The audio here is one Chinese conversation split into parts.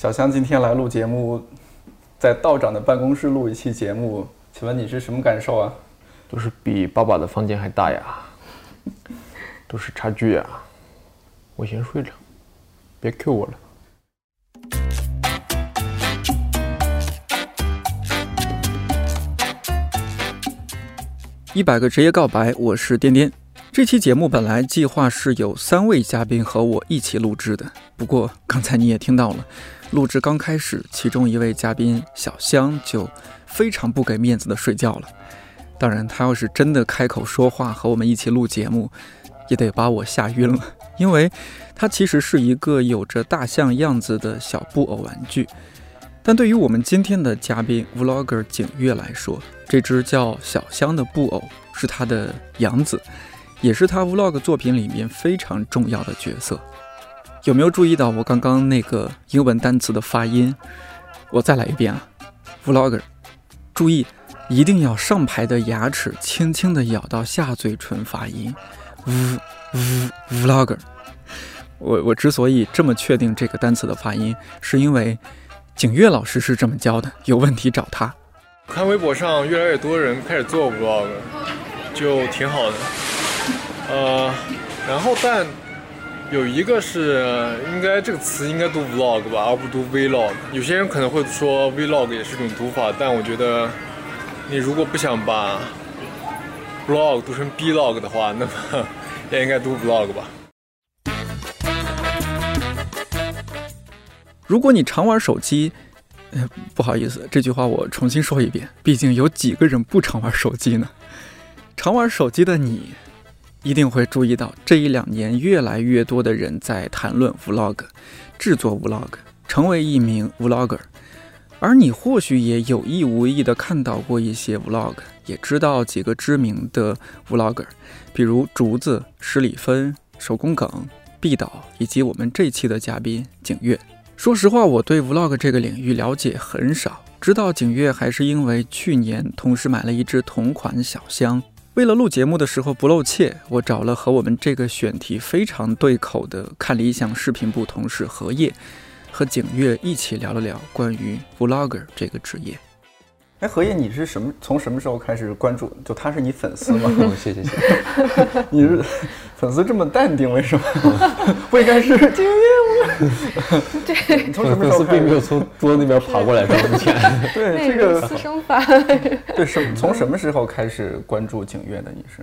小香今天来录节目，在道长的办公室录一期节目，请问你是什么感受啊？都是比爸爸的房间还大呀，都是差距呀。我先睡了，别 Q 我了。一百个职业告白，我是颠颠。这期节目本来计划是有三位嘉宾和我一起录制的，不过刚才你也听到了，录制刚开始，其中一位嘉宾小香就非常不给面子的睡觉了。当然，他要是真的开口说话和我们一起录节目，也得把我吓晕了，因为他其实是一个有着大象样子的小布偶玩具。但对于我们今天的嘉宾 Vlogger 景月来说，这只叫小香的布偶是他的养子。也是他 vlog 作品里面非常重要的角色。有没有注意到我刚刚那个英文单词的发音？我再来一遍啊，vlogger，注意，一定要上排的牙齿轻轻地咬到下嘴唇发音。v v vlogger。我我之所以这么确定这个单词的发音，是因为景月老师是这么教的，有问题找他。看微博上越来越多人开始做 vlog，就挺好的。呃，然后但有一个是应该这个词应该读 vlog 吧，而不读 vlog。有些人可能会说 vlog 也是种读法，但我觉得你如果不想把 vlog 读成 blog 的话，那么也应该读 vlog 吧。如果你常玩手机，不好意思，这句话我重新说一遍，毕竟有几个人不常玩手机呢？常玩手机的你。一定会注意到，这一两年越来越多的人在谈论 vlog，制作 vlog，成为一名 vlogger。而你或许也有意无意的看到过一些 vlog，也知道几个知名的 vlogger，比如竹子、十里芬、手工梗、毕导，以及我们这期的嘉宾景月。说实话，我对 vlog 这个领域了解很少，知道景月还是因为去年同时买了一只同款小香。为了录节目的时候不露怯，我找了和我们这个选题非常对口的看理想视频部同事何叶和景月一起聊了聊关于 vlogger 这个职业。哎，何叶，你是什么？从什么时候开始关注？就他是你粉丝吗？谢 谢谢谢。你是粉丝这么淡定，为什么？不应该是景月吗？对，从什么时候并没有从桌子那边爬过来这么前。对，这个私生饭。对，什从什么时候开始关注景月的？你是？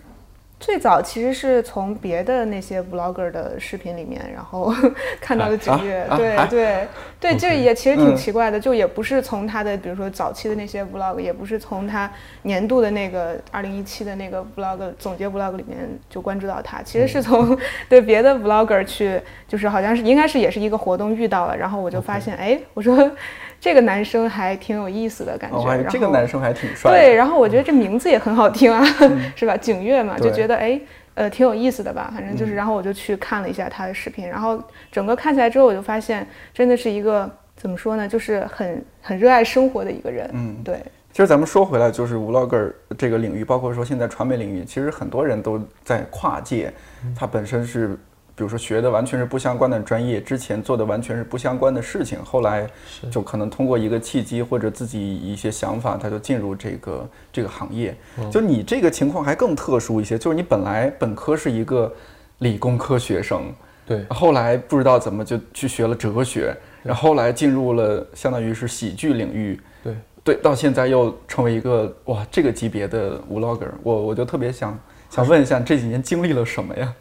最早其实是从别的那些 vlogger 的视频里面，然后 看到的景月，对对对，这也其实挺奇怪的，就也不是从他的，比如说早期的那些 vlog，也不是从他年度的那个二零一七的那个 vlog 总结 vlog 里面就关注到他，其实是从 对别的 vlogger 去，就是好像是应该是也是一个活动遇到了，然后我就发现，哎，我说。这个男生还挺有意思的感觉，然后这个男生还挺帅。对，然后我觉得这名字也很好听啊，是吧？景月嘛，就觉得哎，呃，挺有意思的吧。反正就是，然后我就去看了一下他的视频，然后整个看起来之后，我就发现真的是一个怎么说呢，就是很很热爱生活的一个人。嗯，对。其实咱们说回来，就是 vlogger 这个领域，包括说现在传媒领域，其实很多人都在跨界，他本身是。比如说学的完全是不相关的专业，之前做的完全是不相关的事情，后来就可能通过一个契机或者自己一些想法，他就进入这个这个行业。就你这个情况还更特殊一些，就是你本来本科是一个理工科学生，对，后来不知道怎么就去学了哲学，然后来进入了相当于是喜剧领域，对。对，到现在又成为一个哇这个级别的 vlogger，我我就特别想想问一下，这几年经历了什么呀？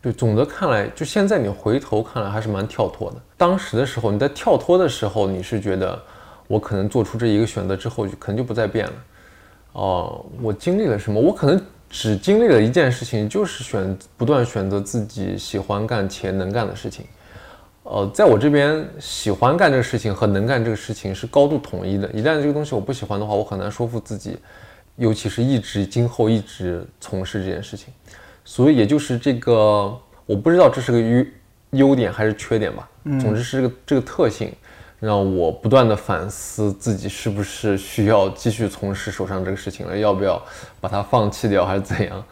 对，总的看来，就现在你回头看来还是蛮跳脱的。当时的时候，你在跳脱的时候，你是觉得我可能做出这一个选择之后，就可能就不再变了。哦，我经历了什么？我可能只经历了一件事情，就是选不断选择自己喜欢干且能干的事情。呃，在我这边，喜欢干这个事情和能干这个事情是高度统一的。一旦这个东西我不喜欢的话，我很难说服自己，尤其是一直今后一直从事这件事情。所以也就是这个，我不知道这是个优优点还是缺点吧。嗯，总之是这个这个特性，让我不断的反思自己是不是需要继续从事手上这个事情了，要不要把它放弃掉还是怎样？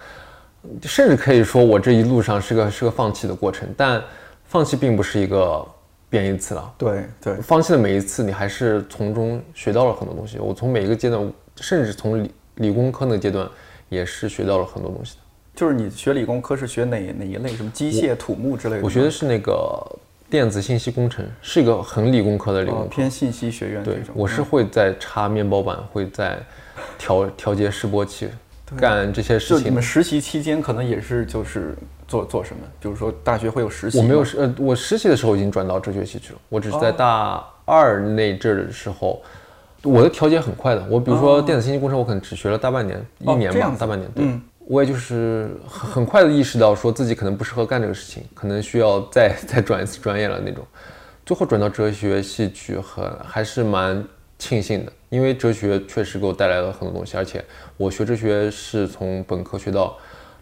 甚至可以说我这一路上是个是个放弃的过程。但放弃并不是一个贬义词了。对对，放弃的每一次，你还是从中学到了很多东西。我从每一个阶段，甚至从理理工科那个阶段，也是学到了很多东西的。就是你学理工科是学哪哪一类？什么机械、土木之类的？我学的是那个电子信息工程，是一个很理工科的理工科，偏信息学院这种。我是会在插面包板，会在调 调节示波器，干这些事情。就你们实习期间可能也是就是做做什么？比如说大学会有实习？我没有实呃，我实习的时候已经转到哲学系去了。我只是在大二那阵儿的时候，我的调节很快的。我比如说电子信息工程，我可能只学了大半年，一年吧，大半年。对。我也就是很很快的意识到，说自己可能不适合干这个事情，可能需要再再转一次专业了那种。最后转到哲学系去，很还是蛮庆幸的，因为哲学确实给我带来了很多东西，而且我学哲学是从本科学到，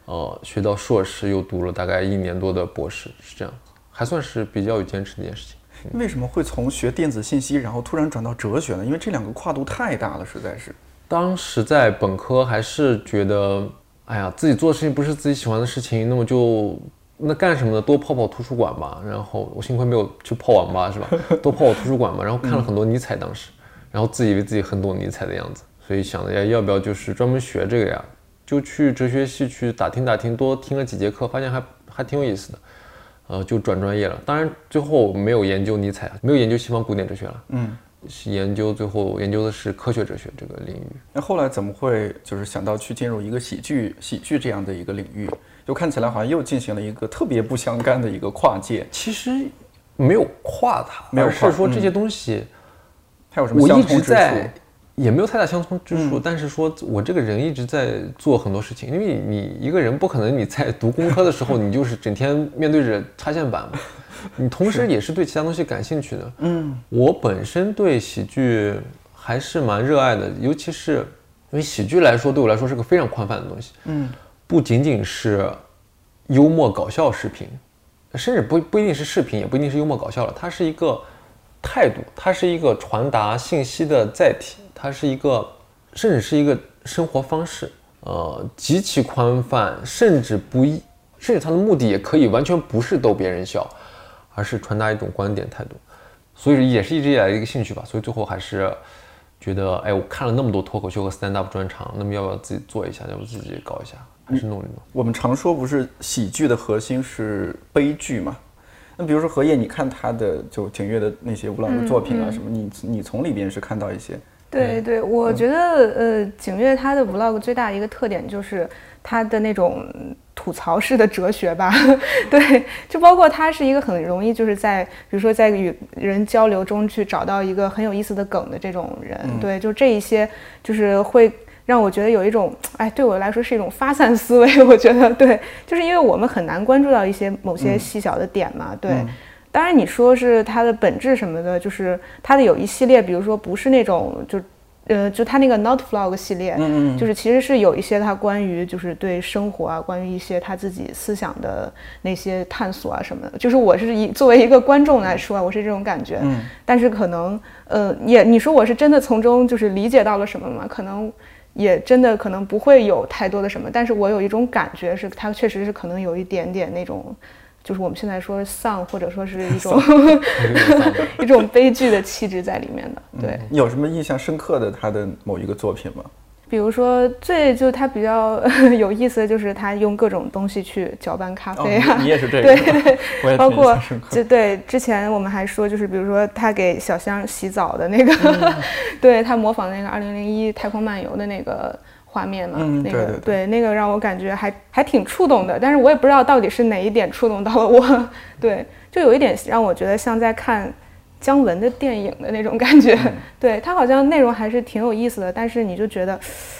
呃，学到硕士，又读了大概一年多的博士，是这样，还算是比较有坚持的一件事情。为什么会从学电子信息，然后突然转到哲学呢？因为这两个跨度太大了，实在是。当时在本科还是觉得。哎呀，自己做的事情不是自己喜欢的事情，那么就那干什么呢？多泡泡图书馆吧。然后我幸亏没有去泡网吧，是吧？多泡泡图书馆吧。然后看了很多尼采，当时，然后自以为自己很懂尼采的样子，所以想着呀，要不要就是专门学这个呀？就去哲学系去打听打听，多听了几节课，发现还还挺有意思的。呃，就转专业了。当然最后没有研究尼采，没有研究西方古典哲学了。嗯。研究最后研究的是科学哲学这个领域。那后来怎么会就是想到去进入一个喜剧喜剧这样的一个领域？就看起来好像又进行了一个特别不相干的一个跨界。其实没有跨它，没有是说这些东西它有什么相通之处？也没有太大相通之处。但是说我这个人一直在做很多事情，因为你一个人不可能你在读工科的时候你就是整天面对着插线板嘛。你同时也是对其他东西感兴趣的，嗯，我本身对喜剧还是蛮热爱的，尤其是因为喜剧来说，对我来说是个非常宽泛的东西，嗯，不仅仅是幽默搞笑视频，甚至不不一定是视频，也不一定是幽默搞笑了，它是一个态度，它是一个传达信息的载体，它是一个，甚至是一个生活方式，呃，极其宽泛，甚至不一，甚至它的目的也可以完全不是逗别人笑。而是传达一种观点态度，所以也是一直以来的一个兴趣吧。所以最后还是觉得，哎，我看了那么多脱口秀和 stand up 专场，那么要不要自己做一下？要不自己搞一下？还是弄一弄？我们常说不是喜剧的核心是悲剧嘛？那比如说何叶，你看他的就景岳的那些 vlog 的作品啊什么，你你从里边是看到一些？对对，我觉得呃，景岳他的 vlog 最大的一个特点就是他的那种。吐槽式的哲学吧，对，就包括他是一个很容易就是在，比如说在与人交流中去找到一个很有意思的梗的这种人，对，就这一些就是会让我觉得有一种，哎，对我来说是一种发散思维，我觉得对，就是因为我们很难关注到一些某些细小的点嘛，对，当然你说是它的本质什么的，就是它的有一系列，比如说不是那种就。呃，就他那个 Not Vlog 系列，嗯嗯，就是其实是有一些他关于就是对生活啊，关于一些他自己思想的那些探索啊什么的，就是我是以作为一个观众来说，我是这种感觉，嗯，但是可能，呃，也你说我是真的从中就是理解到了什么吗？可能也真的可能不会有太多的什么，但是我有一种感觉是，他确实是可能有一点点那种。就是我们现在说丧，或者说是一种 一种悲剧的气质在里面的。对，有什么印象深刻的他的某一个作品吗？比如说最就他比较 有意思的就是他用各种东西去搅拌咖啡啊。你也是这 个？对，包括就对之前我们还说就是比如说他给小香洗澡的那个，对他模仿那个二零零一太空漫游的那个。画面嘛，那个对那个让我感觉还还挺触动的，但是我也不知道到底是哪一点触动到了我，对，就有一点让我觉得像在看姜文的电影的那种感觉，对他好像内容还是挺有意思的，但是你就觉得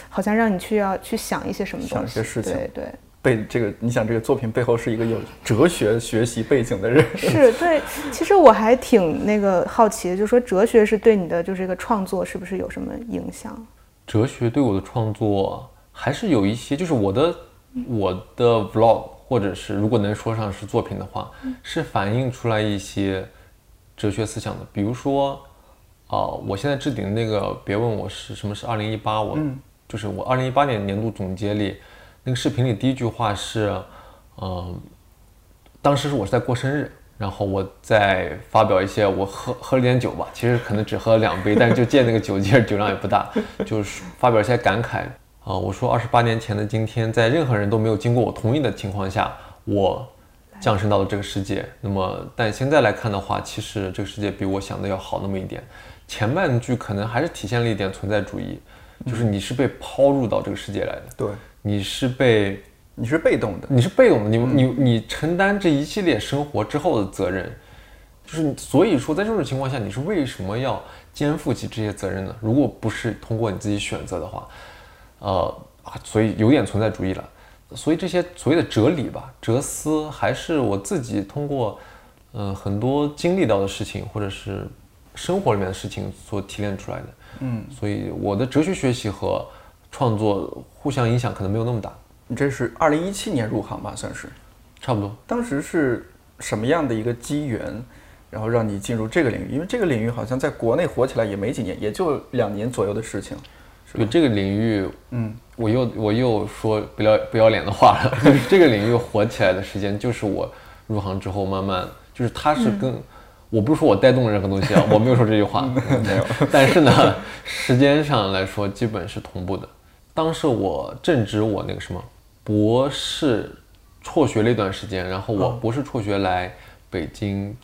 好像让你去要去想一些什么东西，对对，背这个你想这个作品背后是一个有哲学学习背景的人，是对，其实我还挺那个好奇的，就是说哲学是对你的就是这个创作是不是有什么影响？哲学对我的创作还是有一些，就是我的我的 vlog，或者是如果能说上是作品的话，是反映出来一些哲学思想的。比如说，啊，我现在置顶的那个，别问我是什么是二零一八，我就是我二零一八年年度总结里那个视频里第一句话是，嗯，当时是我是在过生日，然后我再发表一些我喝喝了点酒吧，其实可能只喝了两杯，但是就借那个酒劲儿，酒量也不大，就是发表一些感慨啊。我说二十八年前的今天，在任何人都没有经过我同意的情况下，我降生到了这个世界。那么，但现在来看的话，其实这个世界比我想的要好那么一点。前半句可能还是体现了一点存在主义，就是你是被抛入到这个世界来的，对，你是被。你是被动的，你是被动的，你你你承担这一系列生活之后的责任，就是所以说，在这种情况下，你是为什么要肩负起这些责任呢？如果不是通过你自己选择的话，呃啊，所以有点存在主义了。所以这些所谓的哲理吧、哲思，还是我自己通过嗯很多经历到的事情，或者是生活里面的事情所提炼出来的。嗯，所以我的哲学学习和创作互相影响可能没有那么大。你这是二零一七年入行吧，算是，差不多。当时是什么样的一个机缘，然后让你进入这个领域？因为这个领域好像在国内火起来也没几年，也就两年左右的事情。对这个领域，嗯，我又我又说不要不要脸的话了。这个领域火起来的时间，就是我入行之后慢慢，就是它是跟，我不是说我带动任何东西啊，我没有说这句话，没有。但是呢，时间上来说，基本是同步的。当时我正值我那个什么。博士辍学了一段时间，然后我博士辍学来北京，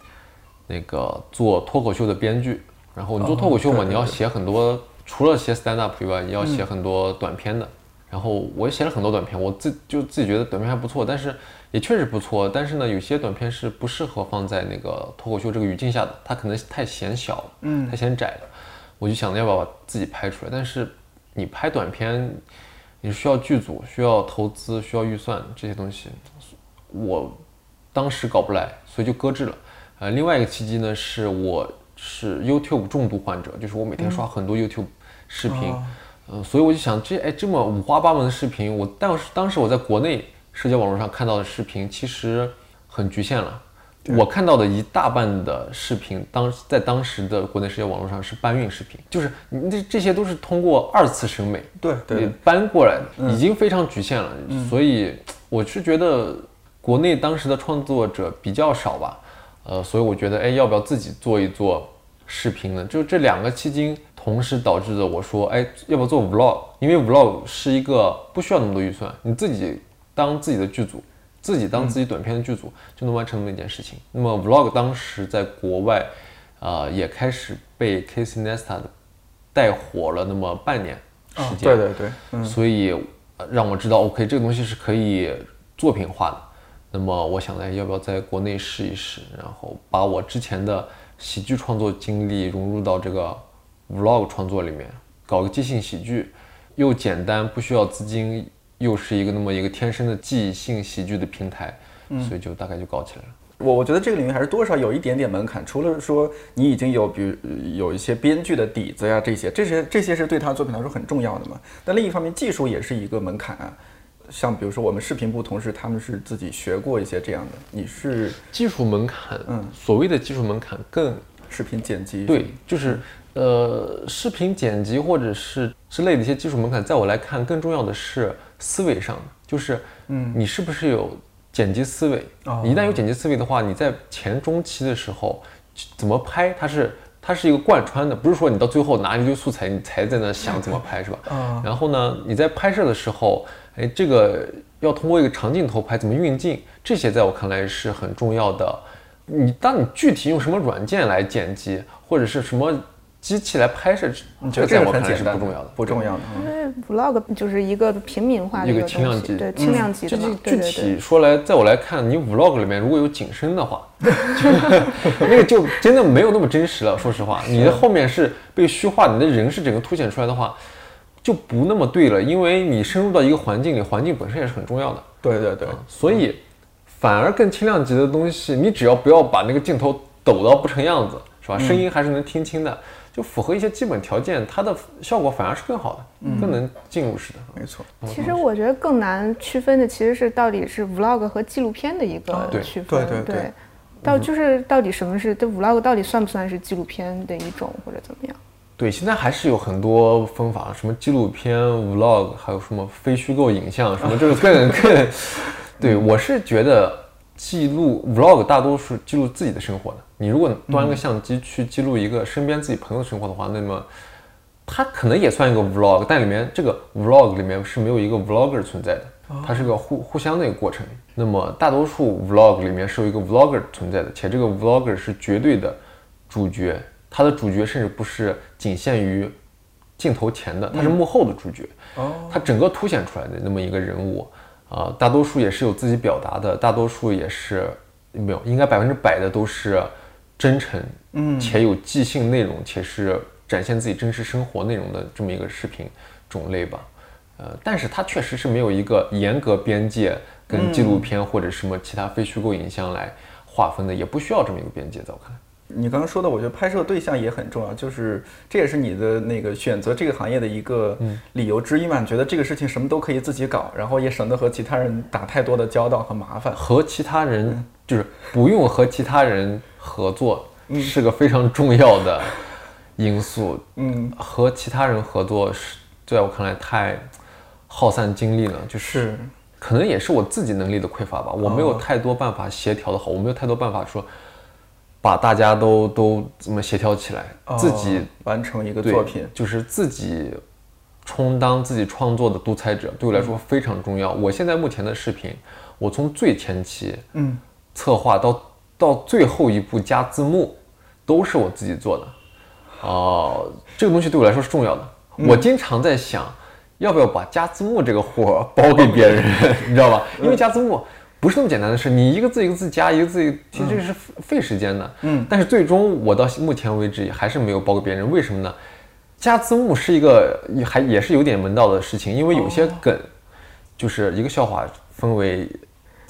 那个做脱口秀的编剧。然后你做脱口秀嘛，你要写很多，除了写 stand up 以外，你要写很多短片的。然后我也写了很多短片，我自就自己觉得短片还不错，但是也确实不错。但是呢，有些短片是不适合放在那个脱口秀这个语境下的，它可能太显小了，嗯，太显窄了。我就想着要不要把自己拍出来。但是你拍短片。你需要剧组，需要投资，需要预算这些东西，我当时搞不来，所以就搁置了。呃，另外一个契机呢，是我是 YouTube 重度患者，就是我每天刷很多 YouTube 视频，嗯，所以我就想，这哎这么五花八门的视频，我但是当时我在国内社交网络上看到的视频其实很局限了。我看到的一大半的视频，当在当时的国内社交网络上是搬运视频，就是你这这些都是通过二次审美对对搬过来的，已经非常局限了。所以我是觉得国内当时的创作者比较少吧，呃，所以我觉得哎，要不要自己做一做视频呢？就这两个契机同时导致的，我说哎，要不要做 vlog？因为 vlog 是一个不需要那么多预算，你自己当自己的剧组。自己当自己短片的剧组就能完成那么一件事情。那么 vlog 当时在国外，啊，也开始被 Casey Neistat 带火了那么半年时间。对对对，所以让我知道，OK，这个东西是可以作品化的。那么我想来，要不要在国内试一试，然后把我之前的喜剧创作经历融入到这个 vlog 创作里面，搞个即兴喜剧，又简单，不需要资金。又是一个那么一个天生的记忆性喜剧的平台，所以就大概就搞起来了。我我觉得这个领域还是多少有一点点门槛，除了说你已经有比如有一些编剧的底子呀，这些这些这些是对他作品来说很重要的嘛。但另一方面，技术也是一个门槛啊。像比如说我们视频部同事，他们是自己学过一些这样的。你是技术门槛，嗯，所谓的技术门槛更视频剪辑，对，就是呃视频剪辑或者是之类的一些技术门槛，在我来看，更重要的是。思维上的就是，嗯，你是不是有剪辑思维？你一旦有剪辑思维的话，你在前中期的时候怎么拍，它是它是一个贯穿的，不是说你到最后拿一堆素材，你才在那想怎么拍，是吧？啊。然后呢，你在拍摄的时候，哎，这个要通过一个长镜头拍，怎么运镜，这些在我看来是很重要的。你当你具体用什么软件来剪辑，或者是什么？机器来拍摄，你觉得这个很简单？不重要的，不重要的。因为 vlog 就是一个平民化的一个轻量级，对轻量级的具体说来，在我来看，你 vlog 里面如果有景深的话，那个就真的没有那么真实了。说实话，你的后面是被虚化，你的人是整个凸显出来的话，就不那么对了。因为你深入到一个环境里，环境本身也是很重要的。对对对，所以反而更轻量级的东西，你只要不要把那个镜头抖到不成样子，是吧？声音还是能听清的。就符合一些基本条件，它的效果反而是更好的，更能进入式的。没错。其实我觉得更难区分的其实是到底是 vlog 和纪录片的一个区分。对对对。到就是到底什么是这 vlog 到底算不算是纪录片的一种或者怎么样？对，现在还是有很多分法，什么纪录片 vlog，还有什么非虚构影像，什么就是更更。对我是觉得记录 vlog 大多数记录自己的生活的。你如果端个相机去记录一个身边自己朋友的生活的话，那么它可能也算一个 vlog，但里面这个 vlog 里面是没有一个 vlogger 存在的，它是个互互相的一个过程。那么大多数 vlog 里面是有一个 vlogger 存在的，且这个 vlogger 是绝对的主角，他的主角甚至不是仅限于镜头前的，他是幕后的主角。哦，他整个凸显出来的那么一个人物。啊，大多数也是有自己表达的，大多数也是没有，应该百分之百的都是真诚，嗯，且有即兴内容，且是展现自己真实生活内容的这么一个视频种类吧。呃，但是它确实是没有一个严格边界跟纪录片或者什么其他非虚构影像来划分的，也不需要这么一个边界，在我看来。你刚刚说的，我觉得拍摄对象也很重要，就是这也是你的那个选择这个行业的一个理由之一嘛？你觉得这个事情什么都可以自己搞，然后也省得和其他人打太多的交道和麻烦。和其他人就是不用和其他人合作，是个非常重要的因素。嗯，和其他人合作是在我看来太耗散精力了，就是可能也是我自己能力的匮乏吧，我没有太多办法协调的好，我没有太多办法说。把大家都都这么协调起来，自己完成一个作品，就是自己充当自己创作的独裁者，对我来说非常重要。我现在目前的视频，我从最前期，嗯，策划到到最后一步加字幕，都是我自己做的。哦，这个东西对我来说是重要的。我经常在想，要不要把加字幕这个活包给别人，你知道吧？因为加字幕。不是那么简单的事，你一个字一个字加，一个字其实这是费时间的。嗯，但是最终我到目前为止还是没有包给别人，为什么呢？加字幕是一个还也是有点门道的事情，因为有些梗就是一个笑话分为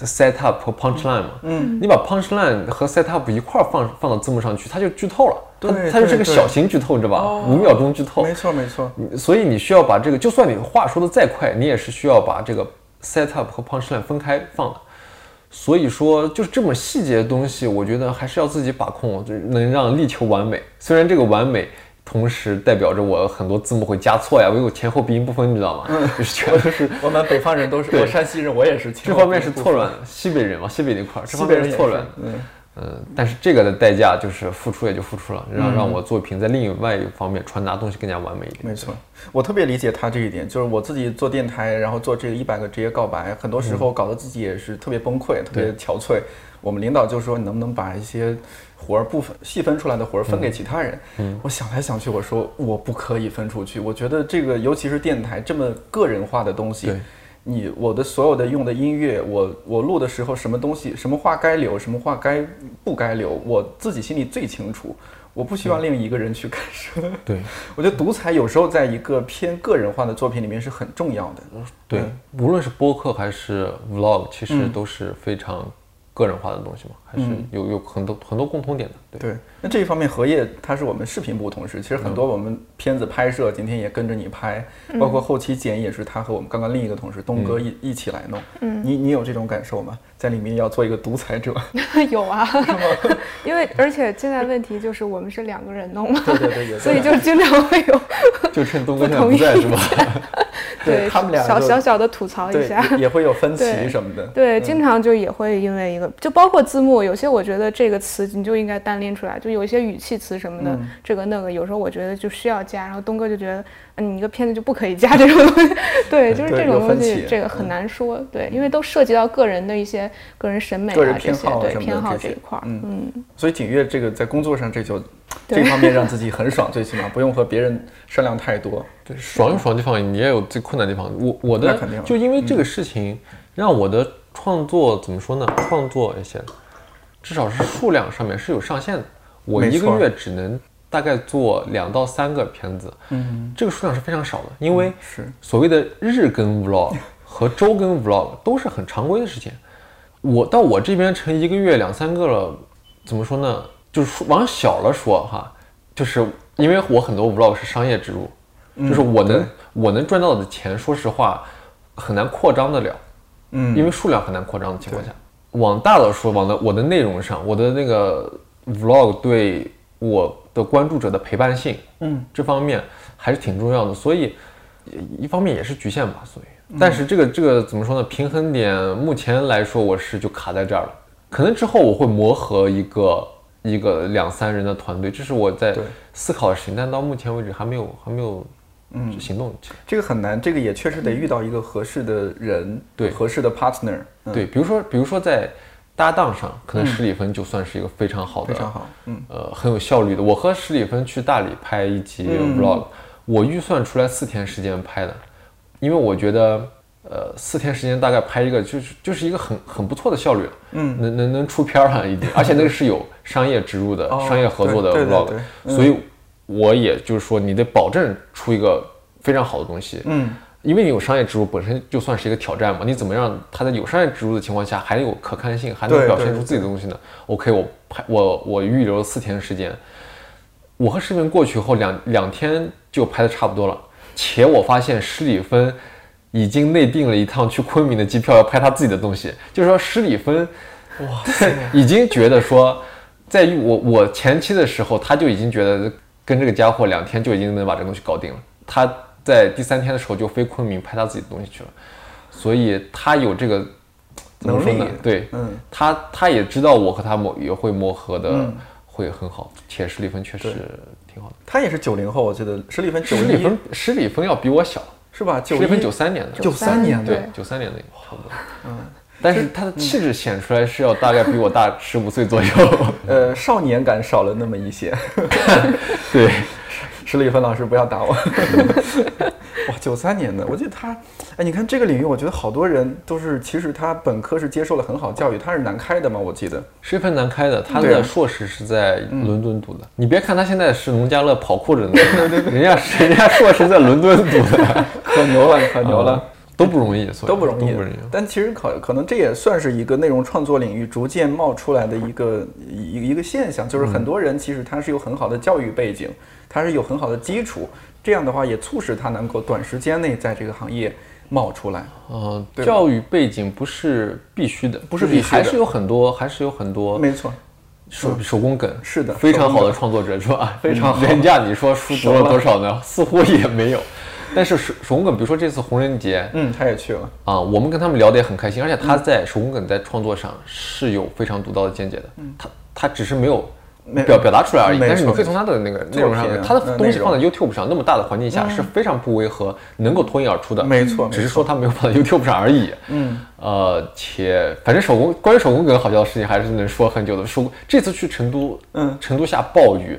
set up 和 punch line 嘛。嗯，你把 punch line 和 set up 一块儿放放到字幕上去，它就剧透了。它，它就是个小型剧透，你知道吧？五秒钟剧透。没错没错。所以你需要把这个，就算你话说的再快，你也是需要把这个 set up 和 punch line 分开放的。所以说，就是这么细节的东西，我觉得还是要自己把控，就能让力求完美。虽然这个完美，同时代表着我很多字幕会加错呀，我有前后鼻音不分，你知道吗？嗯，就是全都是我们北方人都是，我山西人，我也是，这方面是错乱，西北人嘛，西北那块儿，这方面是错乱，嗯。嗯，但是这个的代价就是付出也就付出了，让让我作品在另外一方面传达东西更加完美一点。没错，我特别理解他这一点，就是我自己做电台，然后做这个一百个职业告白，很多时候搞得自己也是特别崩溃，特别憔悴。我们领导就说，你能不能把一些活儿部分细分出来的活儿分给其他人？嗯，我想来想去，我说我不可以分出去。我觉得这个，尤其是电台这么个人化的东西。你我的所有的用的音乐，我我录的时候，什么东西，什么话该留，什么话该不该留，我自己心里最清楚。我不希望另一个人去干涉。对，我觉得独裁有时候在一个偏个人化的作品里面是很重要的。对，无论是播客还是 vlog，其实都是非常。个人化的东西嘛，还是有有很多很多共通点的。对，那这一方面，荷叶他是我们视频部同事，其实很多我们片子拍摄，今天也跟着你拍，包括后期剪也是他和我们刚刚另一个同事东哥一一起来弄。嗯，你你有这种感受吗？在里面要做一个独裁者？有啊，因为而且现在问题就是我们是两个人弄嘛，对对对，所以就经常会有，就趁东哥现在不在是吧？对他们俩小小小的吐槽一下，也会有分歧什么的。对，经常就也会因为一个，就包括字幕，有些我觉得这个词你就应该单拎出来，就有一些语气词什么的，这个那个，有时候我觉得就需要加。然后东哥就觉得，嗯，你一个片子就不可以加 这种东西。对，就是这种东西，这个很难说。对，因为都涉及到个人的一些个人审美、个人偏好对偏好这一块儿。嗯，所以景月这个在工作上这就 这方面让自己很爽，最起码不用和别人商量太多。对，爽有爽的地方，你也有最困难的地方。我我的就因为这个事情，让我的创作怎么说呢？创作一些，至少是数量上面是有上限的。我一个月只能大概做两到三个片子，嗯，这个数量是非常少的。因为是所谓的日更 vlog 和周更 vlog 都是很常规的事情。我到我这边成一个月两三个了，怎么说呢？就是往小了说哈，就是因为我很多 vlog 是商业植入。就是我能我能赚到的钱，说实话很难扩张得了，嗯，因为数量很难扩张的情况下，往大了说，往的我的内容上，我的那个 vlog 对我的关注者的陪伴性，嗯，这方面还是挺重要的，所以一方面也是局限吧，所以，但是这个这个怎么说呢？平衡点目前来说，我是就卡在这儿了，可能之后我会磨合一个一个两三人的团队，这是我在思考的事情，但到目前为止还没有还没有嗯行动起来。这个很难，这个也确实得遇到一个合适的人，对合适的 partner。对，比如说比如说在搭档上，可能史里芬就算是一个非常好的，非常好，嗯，呃，很有效率的。我和史里芬去大理拍一集 vlog，我预算出来四天时间拍的，因为我觉得。呃，四天时间大概拍一个，就是就是一个很很不错的效率。了，嗯，能能能出片儿了已经，而且那个是有商业植入的、商业合作的 vlog，所以我也就是说，你得保证出一个非常好的东西，嗯，因为你有商业植入本身就算是一个挑战嘛，你怎么让它在有商业植入的情况下还有可看性，还能表现出自己的东西呢？OK，我拍我我预留了四天的时间，我和视频过去后两两天就拍的差不多了，且我发现施里芬。已经内定了一趟去昆明的机票，要拍他自己的东西。就是说，施里芬，哇，已经觉得说，在于我我前期的时候，他就已经觉得跟这个家伙两天就已经能把这个东西搞定了。他在第三天的时候就飞昆明拍他自己的东西去了，所以他有这个能力。对，嗯，他他也知道我和他磨也会磨合的会很好，且施里芬确实挺好的。他也是九零后，我记得施里芬施里芬施里芬要比我小。是吧？九一九三年的，九三年对，九三年的差不多。嗯，但是他的气质显出来是要大概比我大十五岁左右。呃，少年感少了那么一些。对，施丽芬老师不要打我。哇，九三年的，我记得他，哎，你看这个领域，我觉得好多人都是，其实他本科是接受了很好教育，他是南开的嘛，我记得。施丽芬南开的，他的硕士是在伦敦读的。你别看他现在是农家乐跑酷着呢，人家人家硕士在伦敦读的，可牛了，可牛了，都不容易，都不容易。不容易。但其实可可能这也算是一个内容创作领域逐渐冒出来的一个一一个现象，就是很多人其实他是有很好的教育背景，他是有很好的基础。这样的话也促使他能够短时间内在这个行业冒出来。嗯，教育背景不是必须的，不是必须，还是有很多，还是有很多。没错，手手工梗是的，非常好的创作者是吧？非常好。人家你说书读了多少呢？似乎也没有。但是手手工梗，比如说这次红人节，嗯，他也去了啊。我们跟他们聊得也很开心，而且他在手工梗在创作上是有非常独到的见解的。嗯，他他只是没有。表表达出来而已，但是你可以从他的那个内容上，他的东西放在 YouTube 上，那么大的环境下是非常不违和，能够脱颖而出的。没错，只是说他没有放在 YouTube 上而已。嗯，呃，且反正手工关于手工梗好笑的事情还是能说很久的。手这次去成都，嗯，成都下暴雨，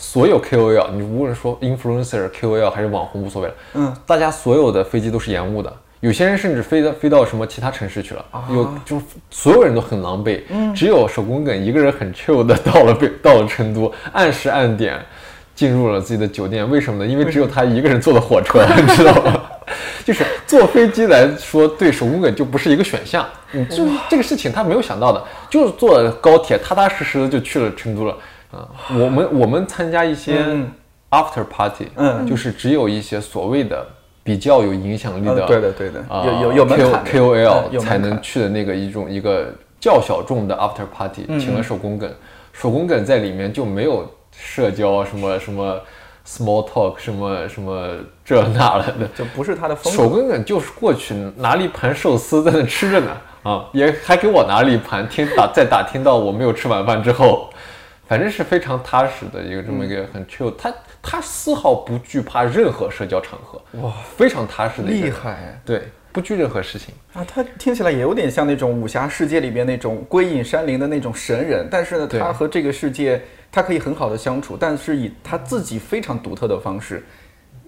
所有 KOL，你无论说 influencer、KOL 还是网红无所谓了，嗯，大家所有的飞机都是延误的。有些人甚至飞到飞到什么其他城市去了，有就所有人都很狼狈，只有手工梗一个人很 chill 的 到了北到了成都，按时按点进入了自己的酒店。为什么呢？因为只有他一个人坐的火车，你知道吗？就是坐飞机来说，对手工梗就不是一个选项。嗯，就这个事情他没有想到的，就是坐高铁踏踏实实的就去了成都了。啊，我们我们参加一些 after party，嗯，就是只有一些所谓的。比较有影响力的，对的对的，有有有 K O L 才能去的那个一种一个较小众的 After Party，请了手工梗，手工梗在里面就没有社交什么什么 Small Talk 什么什么这那了的，就不是他的风格。手工梗就是过去拿了一盘寿司在那吃着呢，啊，也还给我拿了一盘，听打在打听到我没有吃晚饭之后。反正是非常踏实的一个这么一个很 chill，他他丝毫不惧怕任何社交场合，哇，非常踏实的厉害，对，不惧任何事情啊。他听起来也有点像那种武侠世界里边那种归隐山林的那种神人，但是呢，他和这个世界他可以很好的相处，但是以他自己非常独特的方式。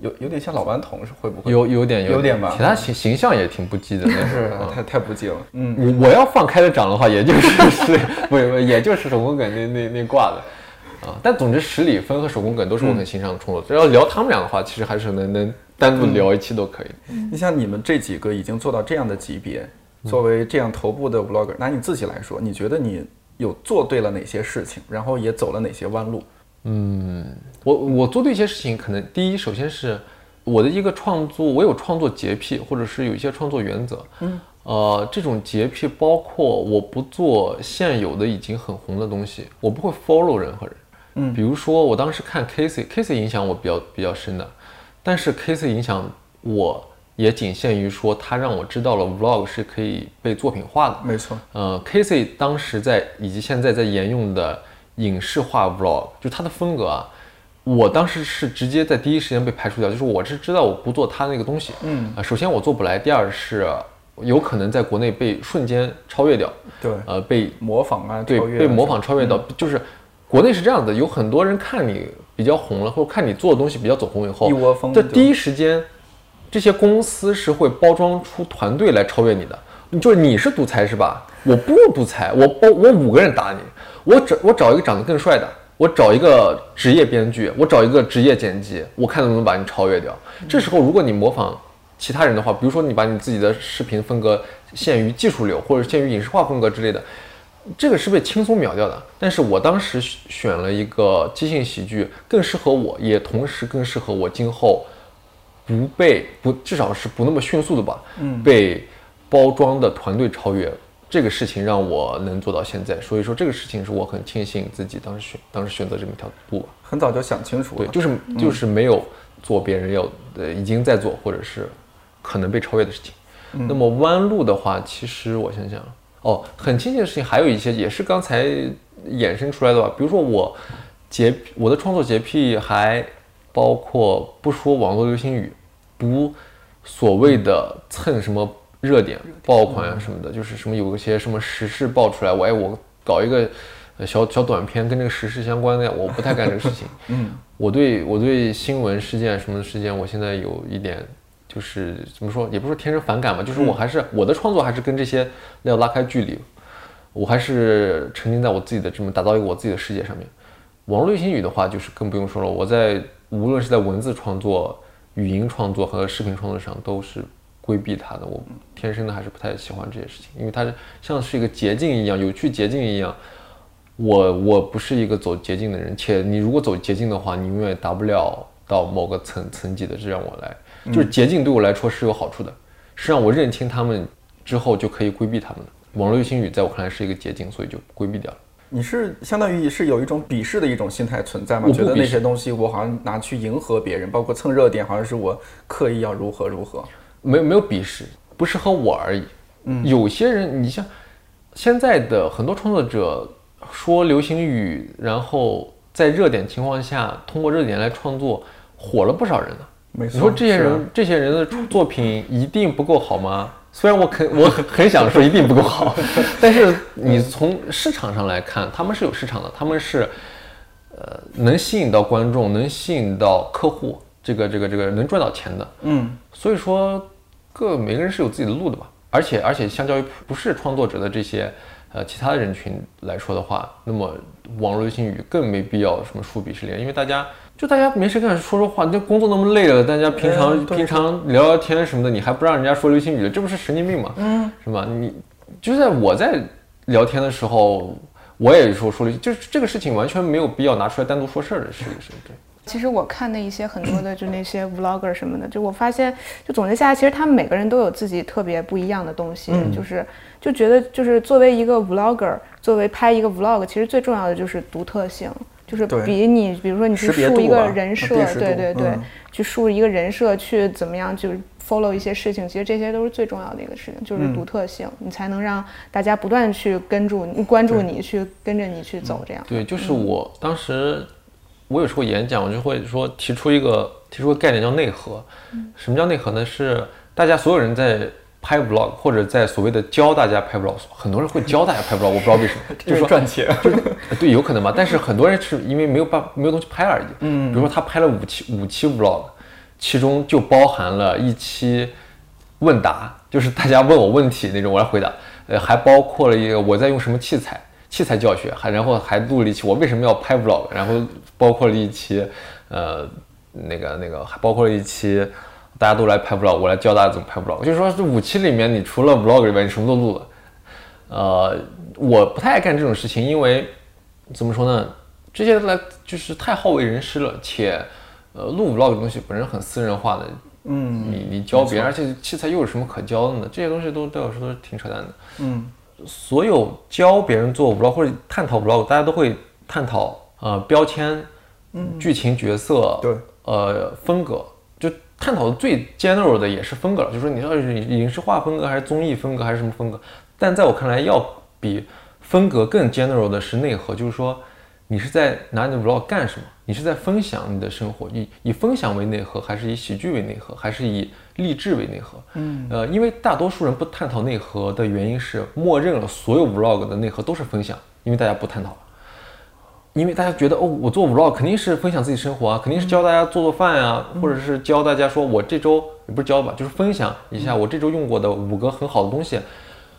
有有点像老顽童是会不会？有有点有点吧，其他形形象也挺不羁的，那是太太不羁了。嗯，我我要放开了讲的话，也就是 是不不，也就是手工梗那那那挂的啊。但总之，十里分和手工梗都是我很欣赏的创作者。要聊他们俩的话，其实还是能能单独聊一期都可以。你像你们这几个已经做到这样的级别，作为这样头部的 vlogger，拿你自己来说，你觉得你有做对了哪些事情，然后也走了哪些弯路？嗯，我我做对一些事情，可能第一，首先是我的一个创作，我有创作洁癖，或者是有一些创作原则。嗯，呃，这种洁癖包括我不做现有的已经很红的东西，我不会 follow 任何人。嗯，比如说我当时看 Casey，Casey 影响我比较比较深的，但是 Casey 影响我也仅限于说他让我知道了 vlog 是可以被作品化的。没错，呃，Casey 当时在以及现在在沿用的影视化 vlog，就他的风格啊，我当时是直接在第一时间被排除掉，就是我是知道我不做他那个东西。嗯啊、首先我做不来，第二是有可能在国内被瞬间超越掉，对，呃，被模仿啊，对被模仿超越到，就是国内是这样的，有很多人看你比较红了，或者看你做的东西比较走红以后，一窝蜂就在第一时间，这些公司是会包装出团队来超越你的。就是你是独裁是吧？我不用独裁，我包我五个人打你，我找我找一个长得更帅的，我找一个职业编剧，我找一个职业剪辑，我看能不能把你超越掉。这时候如果你模仿其他人的话，比如说你把你自己的视频风格限于技术流或者限于影视化风格之类的，这个是被轻松秒掉的。但是我当时选了一个即兴喜剧，更适合我，也同时更适合我今后不被不至少是不那么迅速的吧，嗯，被包装的团队超越。这个事情让我能做到现在，所以说这个事情是我很庆幸自己当时选当时选择这么一条路吧。很早就想清楚了。对，就是就是没有做别人要呃已经在做或者是可能被超越的事情。那么弯路的话，其实我想想，哦，很庆幸的事情还有一些也是刚才衍生出来的吧，比如说我洁我的创作洁癖还包括不说网络流行语，不所谓的蹭什么热点爆款啊什么的，就是什么有一些什么时事爆出来，我哎我搞一个呃小小短片跟这个时事相关的，我不太干这个事情。嗯，我对我对新闻事件什么的事件，我现在有一点就是怎么说，也不是天生反感吧，就是我还是、我的创作还是跟这些要拉开距离，我还是沉浸在我自己的这么打造一个我自己的世界上面。网络流行语的话，就是更不用说了，我在无论是在文字创作、语音创作和视频创作上都是规避它的。我天生的还是不太喜欢这些事情，因为它是像是一个捷径一样，有趣捷径一样。我我不是一个走捷径的人，且你如果走捷径的话，你永远达不了到某个层层级的。这让我来，就是捷径对我来说是有好处的，是让我认清他们之后就可以规避他们的。网络流行语在我看来是一个捷径，所以就规避掉了。你是相当于是有一种鄙视的一种心态存在吗？我觉得那些东西我好像拿去迎合别人，包括蹭热点，好像是我刻意要如何如何。没有没有鄙视，不适合我而已。嗯，有些人，你像现在的很多创作者说流行语，然后在热点情况下通过热点来创作，火了不少人呢。没错，你说这些人，这些人的作品一定不够好吗？虽然我肯我很很想说一定不够好，但是你从市场上来看，他们是有市场的，他们是呃能吸引到观众，能吸引到客户，这个这个这个能赚到钱的。嗯，所以说，各每个人是有自己的路的嘛。而且而且，相较于不是创作者的这些呃其他的人群来说的话，那么网络流行语更没必要什么树鄙视链，因为大家就大家没事干说说话，那工作那么累了，大家平常、嗯平常聊聊天什么的，你还不让人家说流行语，这不是神经病吗？嗯，是吧？你就在我在聊天的时候，我也说说了，就是这个事情完全没有必要拿出来单独说事儿的是一个事，对。其实我看的一些很多的就那些 vlogger 什么的，就我发现，就总结下来，其实他们每个人都有自己特别不一样的东西，嗯就是就觉得就是作为一个 vlogger，作为拍一个 vlog，其实最重要的就是独特性，就是比你比如说你去树一个人设，对对对，嗯去树一个人设，去怎么样就是 follow 一些事情，其实这些都是最重要的一个事情，就是嗯独特性，你才能让大家不断去跟住你、关注你，去跟着你去走，这样。对，就是我当时我有时候演讲，我就会说提出一个提出个概念叫内核。什么叫内核呢？是大家所有人在拍 vlog 或者在所谓的教大家拍 vlog，很多人会教大家拍 vlog，我不知道为什么，就是说赚钱。呃对，有可能吧。但是很多人是因为没有办没有东西拍而已。嗯，比如说他拍了五期五期 vlog，其中就包含了一期问答，就是大家问我问题那种，我来回答。呃，还包括了一个我在用什么器材，器材教学，还然后还录了一期我为什么要拍 vlog，然后包括了一期，呃，那个那个还包括了一期。大家都来拍 vlog，我来教大家怎么拍 vlog。就是说，这五期里面，你除了 vlog 以外，你什么都录了。呃，我不太爱干这种事情，因为怎么说呢，这些来就是太好为人师了，且呃录 vlog 的东西本身很私人化的，嗯你你教别人，而且器材又有什么可教的呢？这些东西都对我来说都是挺扯淡的。嗯所有教别人做 vlog 或者探讨 vlog，大家都会探讨呃标签、剧情、角色，对，呃风格，就探讨的最 general 的也是风格了，就是说你要是影视化风格还是综艺风格还是什么风格。但在我看来，要比风格更 general 的是内核，就是说你是在拿你的 vlog 干什么？你是在分享你的生活，以以分享为内核，还是以喜剧为内核，还是以励志为内核？嗯，呃，因为大多数人不探讨内核的原因是，默认了所有 vlog 的内核都是分享，因为大家不探讨。因为大家觉得哦，我做 vlog 肯定是分享自己生活啊，肯定是教大家做做饭啊，或者是教大家说我这周也不是教吧，就是分享一下我这周用过的五个很好的东西。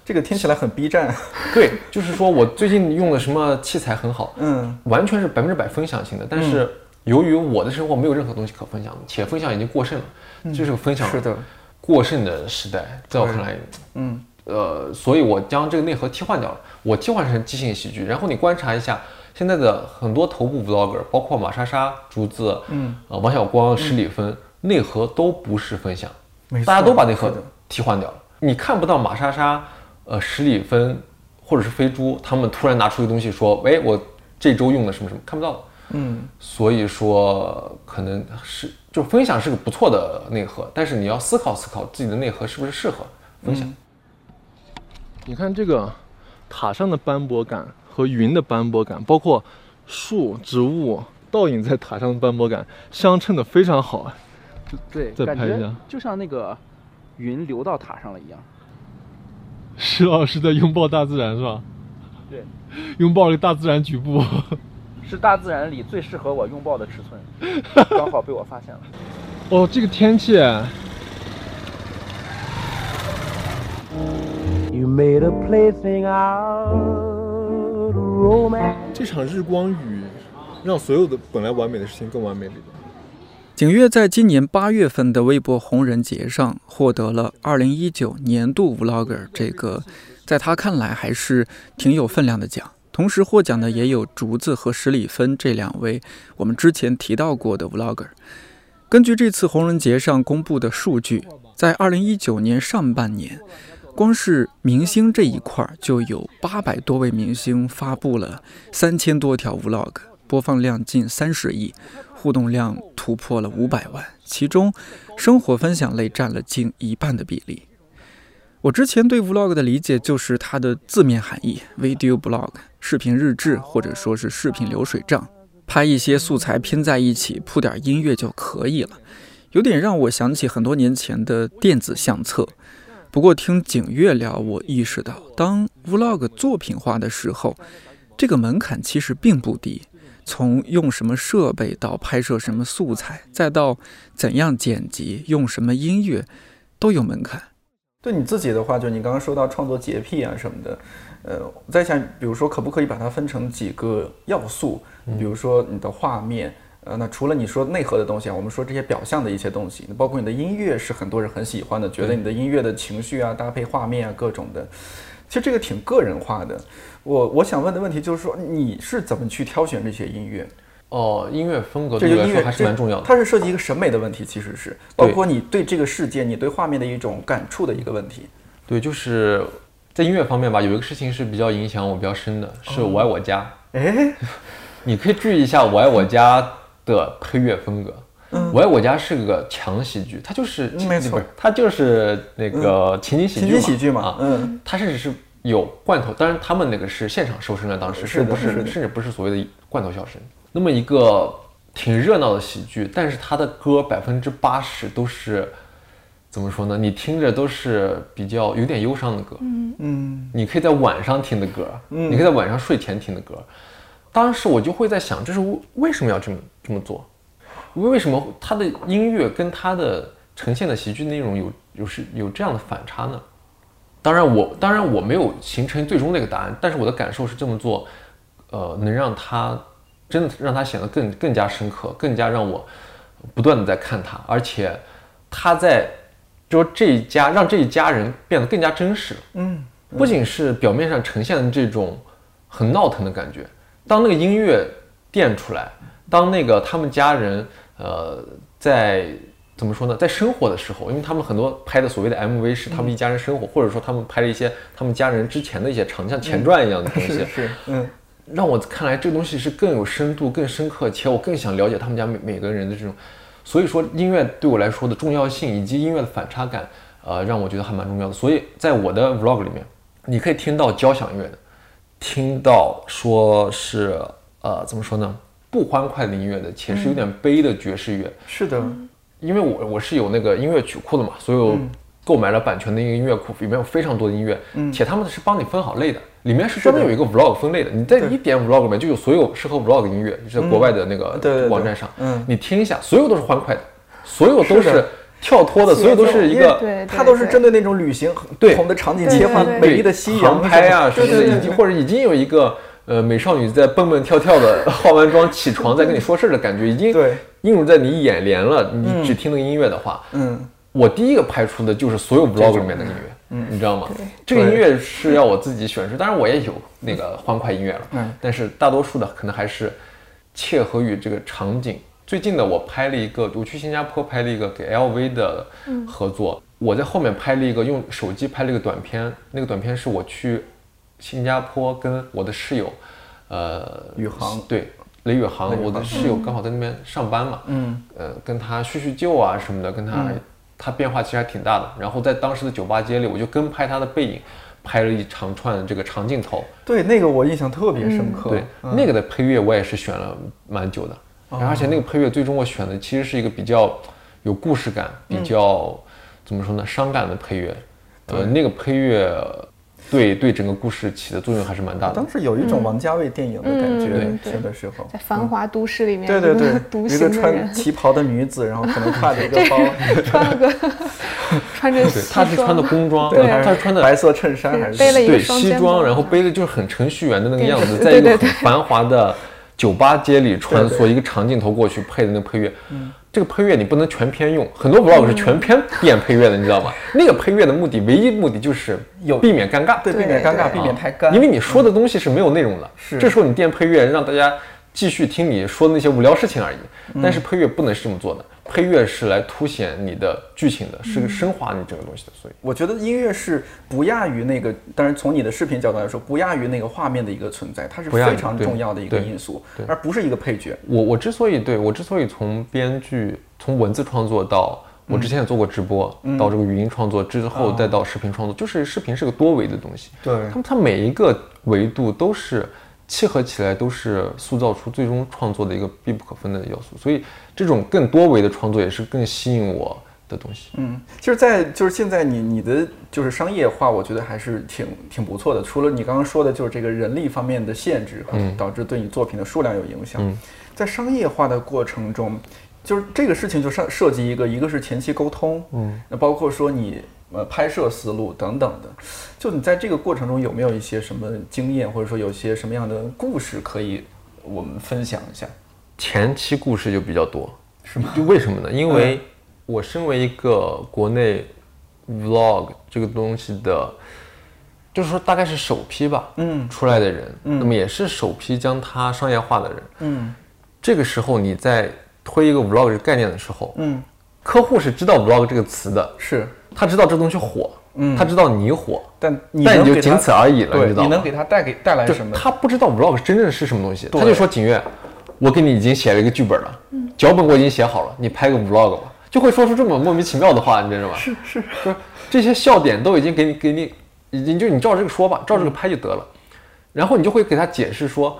这个听起来很 B 站。对，就是说我最近用的什么器材很好，嗯，完全是百分之百分享型的。但是由于我的生活没有任何东西可分享，且分享已经过剩了，这是个分享是的过剩的时代，在我看来，嗯，呃，所以我将这个内核替换掉了，我替换成即兴喜剧。然后你观察一下。现在的很多头部 vlogger，包括马莎莎、竹子，嗯，呃，王小光、史里芬，内核都不是分享，大家都把内核替换掉了。你看不到马莎莎、呃，史里芬或者是飞猪，他们突然拿出一个东西说：“喂，我这周用的什么什么，看不到。”嗯，所以说可能是就分享是个不错的内核，但是你要思考思考自己的内核是不是适合分享。你看这个塔上的斑驳感。和云的斑驳感，包括树、植物倒影在塔上的斑驳感，相衬的非常好啊！对，再拍一下，就像那个云流到塔上了一样。石老师在拥抱大自然是吧？对，拥抱了大自然局部，是大自然里最适合我拥抱的尺寸，刚好被我发现了。哦，这个天气。You made a plaything out 这场日光雨让所有的本来完美的事情更完美了。景岳在今年八月份的微博红人节上获得了二零一九年度 Vlogger 这个，在他看来还是挺有分量的奖。同时获奖的也有竹子和史里芬这两位我们之前提到过的 Vlogger。根据这次红人节上公布的数据，在二零一九年上半年。光是明星这一块儿，就有八百多位明星发布了三千多条 Vlog，播放量近三十亿，互动量突破了五百万，其中生活分享类占了近一半的比例。我之前对 Vlog 的理解就是它的字面含义：Video Blog，视频日志或者说是视频流水账，拍一些素材拼在一起，铺点音乐就可以了，有点让我想起很多年前的电子相册。不过听景月聊，我意识到，当 vlog 作品化的时候，这个门槛其实并不低。从用什么设备到拍摄什么素材，再到怎样剪辑、用什么音乐，都有门槛。对你自己的话，就你刚刚说到创作洁癖啊什么的，呃，我在想，比如说可不可以把它分成几个要素？比如说你的画面。呃，那除了你说内核的东西啊，我们说这些表象的一些东西，包括你的音乐是很多人很喜欢的，觉得你的音乐的情绪啊，搭配画面啊，各种的，其实这个挺个人化的。我我想问的问题就是说，你是怎么去挑选这些音乐？哦，音乐风格这个音乐还是蛮重要的，它是涉及一个审美的问题，其实是包括你对这个世界、你对画面的一种感触的一个问题。对，就是在音乐方面吧，有一个事情是比较影响我比较深的，是我爱我家。哎，你可以注意一下我爱我家。的配乐风格，我爱我家是个强喜剧，它就是没错，它就是那个情景喜剧嘛，情景喜剧嘛，嗯，它甚至是有罐头，当然他们那个是现场收声的，当时是不是甚至不是所谓的罐头笑声，那么一个挺热闹的喜剧，但是他的歌百分之八十都是怎么说呢？你听着都是比较有点忧伤的歌，嗯嗯，你可以在晚上听的歌，嗯，你可以在晚上睡前听的歌。当时我就会在想，这是为什么要这么这么做？为什么他的音乐跟他的呈现的喜剧内容有有是有这样的反差呢？当然我当然我没有形成最终那个答案，但是我的感受是这么做，呃，能让他真的让他显得更更加深刻，更加让我不断的在看他，而且他在就说这一家让这一家人变得更加真实。嗯，不仅是表面上呈现的这种很闹腾的感觉。当那个音乐垫出来，当那个他们家人呃在怎么说呢，在生活的时候，因为他们很多拍的所谓的 MV 是他们一家人生活，或者说他们拍了一些他们家人之前的一些长像前传一样的东西，是嗯，让我看来这个东西是更有深度、更深刻，且我更想了解他们家每每个人的这种所以说音乐对我来说的重要性以及音乐的反差感，呃，让我觉得还蛮重要的。所以在我的 vlog 里面，你可以听到交响乐的，听到说是呃怎么说呢，不欢快的音乐的，且是有点悲的爵士乐。是的，因为我我是有那个音乐曲库的嘛，所以我购买了版权的一个音乐库，里面有非常多的音乐，且他们是帮你分好类的，里面是专门有一个 vlog 分类的。你在一点 vlog 里面就有所有适合 vlog 音乐，就是在国外的那个网站上，嗯，你听一下，所有都是欢快的，所有都是跳脱的，所有都是一个，它都是针对那种旅行不同的场景切换，美丽的夕阳拍啊什么的，以及或者已经有一个呃美少女在蹦蹦跳跳的 化完妆起床在跟你说事儿的感觉，已经映入在你眼帘了。你只听那个音乐的话，嗯。我第一个拍出的就是所有 vlog 里面的音乐，嗯，你知道吗？这个音乐是要我自己选出，当然我也有那个欢快音乐了，嗯，但是大多数的可能还是切合于这个场景。最近的我拍了一个，我去新加坡拍了一个给 LV 的合作，我在后面拍了一个用手机拍了一个短片，那个短片是我去新加坡跟我的室友，呃，宇航，对。雷宇航，我的室友刚好在那边上班嘛，嗯，呃，跟他叙叙旧啊什么的，跟他。他变化其实还挺大的，然后在当时的酒吧街里，我就跟拍他的背影，拍了一长串这个长镜头。对，那个我印象特别深刻。对，那个的配乐我也是选了蛮久的，而且那个配乐最终我选的其实是一个比较有故事感、比较怎么说呢，伤感的配乐。呃，那个配乐。对对，整个故事起的作用还是蛮大的。当时有一种王家卫电影的感觉，听的时候，在繁华都市里面，对对对，一个穿旗袍的女子，然后可能挎着一个包，穿了个 穿着，她是穿的工装，她是穿的白色衬衫还是对西装，然后背的就是很程序员的那个样子，在一个很繁华的酒吧街里穿梭，一个长镜头过去配的那个配乐，嗯。这个配乐你不能全篇用，很多 vlog 是全篇 变配乐的，你知道吗？那个配乐的目的，唯一目的就是有避免尴尬，对，避免尴尬，避免太干，因为你说的东西是没有内容的，是，这时候你垫配乐，让大家继续听你说的那些无聊事情而已。但是配乐不能是这么做的。配乐是来凸显你的剧情的，是升华你整个东西的。所以我觉得音乐是不亚于那个，当然从你的视频角度来说，不亚于那个画面的一个存在，它是非常重要的一个因素，而不是一个配角。我我之所以对我之所以从编剧从文字创作到我之前也做过直播，到这个语音创作之后再到视频创作，就是视频是个多维的东西。对，它它每一个维度都是。契合起来都是塑造出最终创作的一个必不可分的要素，所以这种更多维的创作也是更吸引我的东西。嗯，就是在就是现在你你的就是商业化，我觉得还是挺挺不错的。除了你刚刚说的，就是这个人力方面的限制，嗯导致对你作品的数量有影响。在商业化的过程中，就是这个事情就涉涉及一个，一个是前期沟通，嗯，那包括说你。呃，拍摄思路等等的，就你在这个过程中有没有一些什么经验，或者说有些什么样的故事可以我们分享一下？前期故事就比较多，是吗？就为什么呢？因为我身为一个国内 vlog 这个东西的，就是说大概是首批吧，嗯，出来的人，那么也是首批将它商业化的人，嗯，这个时候你在推一个 vlog 这个概念的时候，嗯，客户是知道 vlog 这个词的，是。他知道这东西火，嗯，他知道你火，但但你就仅此而已了，你知道吗？你能给他带给带来什么？他不知道 vlog 真正是什么东西，他就说景月，我给你已经写了一个剧本了，脚本我已经写好了，你拍个 vlog 吧，就会说出这么莫名其妙的话，你知道吗？是是，就是这些笑点都已经给你给你，已经就你照这个说吧，照这个拍就得了，然后你就会给他解释说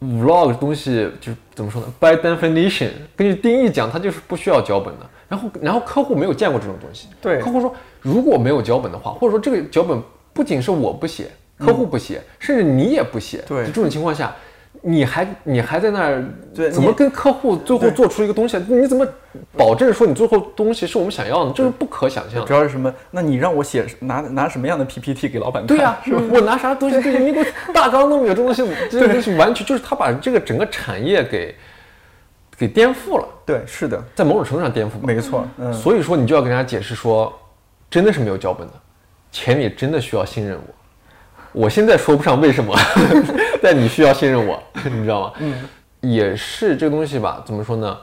，vlog 东西就是怎么说呢？By definition，根据定义讲，它就是不需要脚本的。然后，然后客户没有见过这种东西。对，客户说，如果没有脚本的话，或者说这个脚本不仅是我不写，客户不写，甚至你也不写。对，这种情况下，你还你还在那儿，对，怎么跟客户最后做出一个东西？你怎么保证说你最后东西是我们想要的？这是不可想象。主要是什么？那你让我写拿拿什么样的 PPT 给老板看？对呀，我拿啥东西？对，你给我大纲都没有，这东西 这个东西完全就是他把这个整个产业给。给颠覆了，对，是的，在某种程度上颠覆，没错。嗯，所以说你就要跟大家解释说，真的是没有脚本的，且你真的需要信任我。我现在说不上为什么，但你需要信任我，你知道吗？嗯，也是这个东西吧？怎么说呢？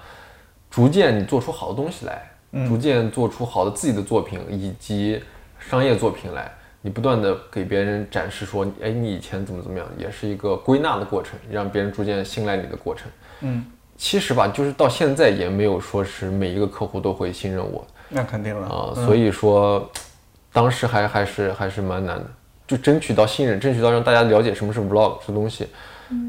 逐渐你做出好的东西来，逐渐做出好的自己的作品以及商业作品来，你不断的给别人展示说，哎，你以前怎么怎么样，也是一个归纳的过程，让别人逐渐信赖你的过程。嗯。其实吧，就是到现在也没有说是每一个客户都会信任我那肯定了啊，所以说当时还还是还是蛮难的，就争取到信任，争取到让大家了解什么是 vlog 这东西，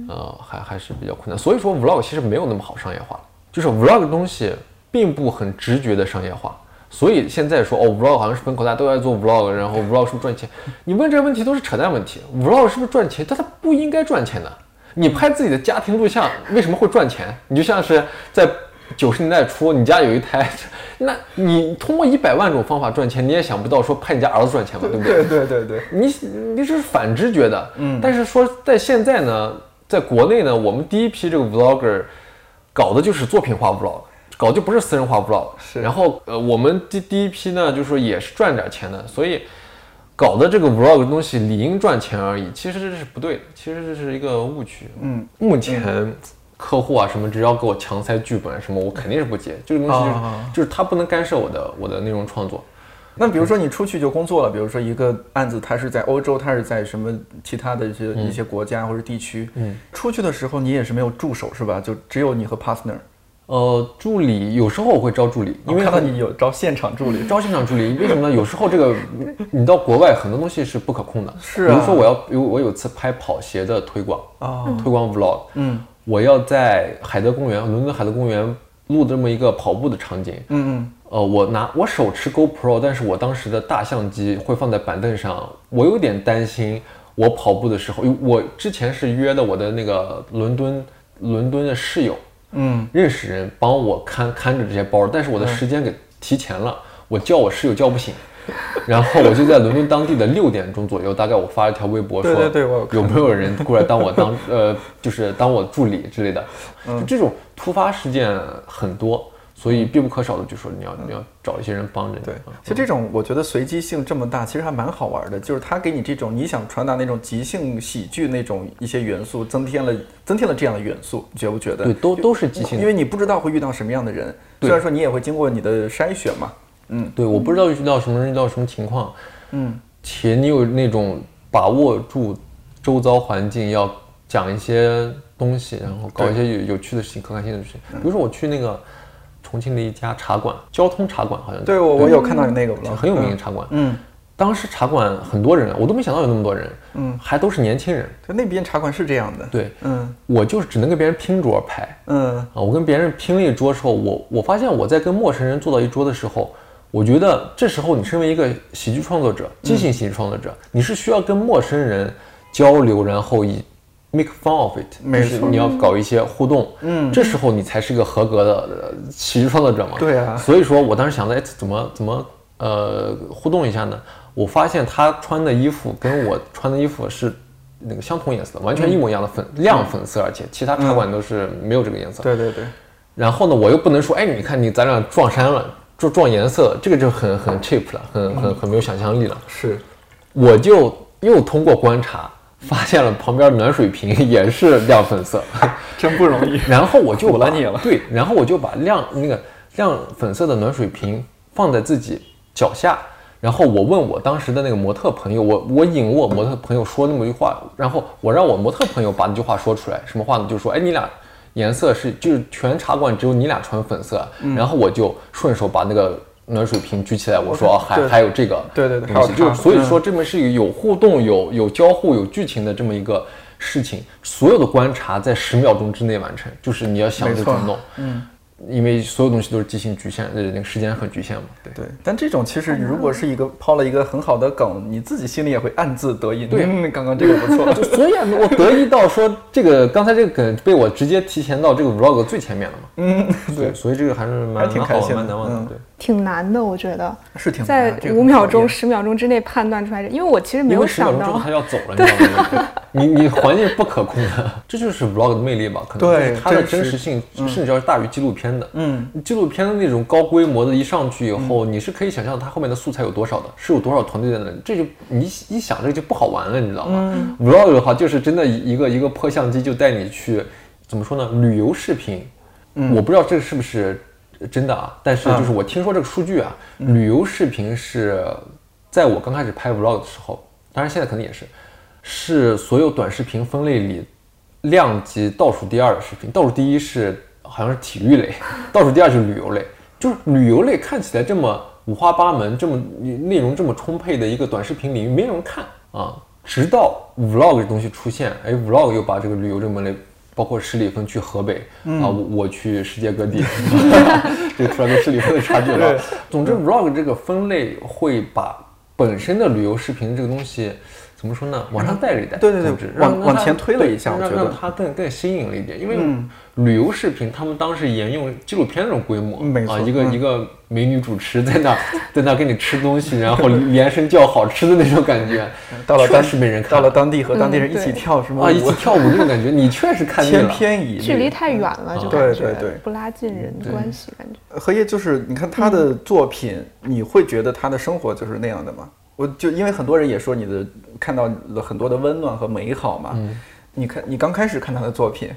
呃，还还是比较困难。所以说 vlog 其实没有那么好商业化，就是 vlog 的东西并不很直觉的商业化。所以现在说哦，vlog 好像是风口，大家都在做 vlog，然后 vlog 是不是赚钱？你问这个问题都是扯淡问题。vlog 是不是赚钱？但它不应该赚钱的。你拍自己的家庭录像为什么会赚钱？你就像是在九十年代初，你家有一台，那你通过一百万种方法赚钱，你也想不到说拍你家儿子赚钱嘛，对不对？对对对对，你你是反直觉的，嗯。但是说在现在呢，在国内呢，我们第一批这个 vlogger 搞的就是作品化 vlog。搞就不是私人化 vlog，是。然后呃，我们第第一批呢，就是说也是赚点钱的，所以搞的这个 vlog 的东西理应赚钱而已，其实这是不对的，其实这是一个误区。嗯，目前客户啊什么，只要给我强塞剧本什么，我肯定是不接。这个东西就是就是他不能干涉我的我的内容创作。那比如说你出去就工作了，比如说一个案子，它是在欧洲，它是在什么其他的一些一些国家或者地区，嗯，出去的时候你也是没有助手是吧？就只有你和 partner。呃，助理有时候我会招助理，因为看到你有招现场助理，招现场助理，为什么呢？有时候这个你到国外很多东西是不可控的，是啊。比如说我要有我有次拍跑鞋的推广啊，推广 vlog，嗯，我要在海德公园，伦敦海德公园录这么一个跑步的场景，嗯嗯，呃，我拿我手持 GoPro，但是我当时的大相机会放在板凳上，我有点担心我跑步的时候，我之前是约的我的那个伦敦伦敦的室友。嗯，认识人帮我看看着这些包，但是我的时间给提前了，我叫我室友叫不醒，然后我就在伦敦当地的六点钟左右，大概我发了条微博说，对对对，有没有人过来当我当 呃，就是当我助理之类的，就这种突发事件很多。所以必不可少的，就说你要你要找一些人帮着你。对，其实这种我觉得随机性这么大，其实还蛮好玩的。就是他给你这种你想传达那种即兴喜剧那种一些元素，增添了增添了这样的元素，你觉不觉得？对，都都是即兴。因为你不知道会遇到什么样的人，虽然说你也会经过你的筛选嘛。嗯，对，我不知道遇到什么人，遇到什么情况。嗯，且你有那种把握住周遭环境，要讲一些东西，然后搞一些有有趣的事情、可开心的事情。比如说我去那个。重庆的一家茶馆，交通茶馆好像对我我有看到你那个很有名的茶馆。嗯，当时茶馆很多人，我都没想到有那么多人。嗯，还都是年轻人。就那边茶馆是这样的。对，嗯，我就是只能跟别人拼桌拍。嗯啊，我跟别人拼了一桌之后，我我发现我在跟陌生人坐到一桌的时候，我觉得这时候你身为一个喜剧创作者，即兴喜剧创作者，你是需要跟陌生人交流，然后以。Make fun of it，就是你要搞一些互动，嗯，这时候你才是个合格的喜剧创作者嘛。对啊，所以说我当时想着，哎，怎么怎么呃互动一下呢？我发现他穿的衣服跟我穿的衣服是那个相同颜色，完全一模一样的粉亮粉色，而且其他茶馆都是没有这个颜色。对对对。然后呢，我又不能说，哎，你看你咱俩撞衫了，撞撞颜色，这个就很很 cheap 了，很很很没有想象力了。是，我就又通过观察。发现了旁边暖水瓶 也是亮粉色，真不容易。然后我就把你了，对，然后我就把亮那个亮粉色的暖水瓶放在自己脚下，然后我问我当时的那个模特朋友，我我引我模特朋友说那么一句话，然后我让我模特朋友把那句话说出来，什么话呢？就是说，哎，你俩颜色是就是全茶馆只有你俩穿粉色，然后我就顺手把那个。暖水瓶举起来，我说还还有这个，对对对，就所以说这门是有互动、有有交互、有剧情的这么一个事情，所有的观察在十秒钟之内完成，就是你要想着怎么弄，嗯。因为所有东西都是即兴局限，呃，那个时间很局限嘛。对对，但这种其实如果是一个抛了一个很好的梗，你自己心里也会暗自得意。对，刚刚这个不错。就所以我得意到说这个刚才这个梗被我直接提前到这个 vlog 最前面了嘛。嗯，对，所以这个还是蛮挺开心、蛮难忘的。对，挺难的，我觉得是挺在五秒钟、十秒钟之内判断出来，因为我其实没有想到他要走了，你知道吗？你你环境不可控的，这就是 vlog 的魅力吧？可能对它的真实性甚至要大于纪录片的。嗯。纪录片的那种高规模的，一上去以后，你是可以想象它后面的素材有多少的，是有多少团队在那里，这就你一想，这就不好玩了，你知道吗？Vlog 的话，就是真的一个一个破相机就带你去，怎么说呢？旅游视频，我不知道这是不是真的啊，但是就是我听说这个数据啊，旅游视频是在我刚开始拍 Vlog 的时候，当然现在可能也是，是所有短视频分类里量级倒数第二的视频，倒数第一是。好像是体育类，倒数第二就是旅游类。就是旅游类看起来这么五花八门，这么内容这么充沛的一个短视频领域，没人看啊。直到 vlog 这东西出现，哎，vlog 又把这个旅游这个门类，包括十里芬去河北啊，我我去世界各地，这个突然跟十里芬的差距了。总之，vlog 这个分类会把本身的旅游视频这个东西。怎么说呢？往上带了一带，对对对，往往前推了一下，我觉得它更更新颖了一点。因为旅游视频，他们当时沿用纪录片那种规模，啊，一个一个美女主持在那在那给你吃东西，然后连声叫好吃的那种感觉。到了当时没人看，到了当地和当地人一起跳什么啊，一起跳舞那种感觉，你确实看千篇一律，距离太远了，就对对对，不拉近人关系感觉。荷叶就是你看他的作品，你会觉得他的生活就是那样的吗？我就因为很多人也说你的看到了很多的温暖和美好嘛，你看你刚开始看他的作品，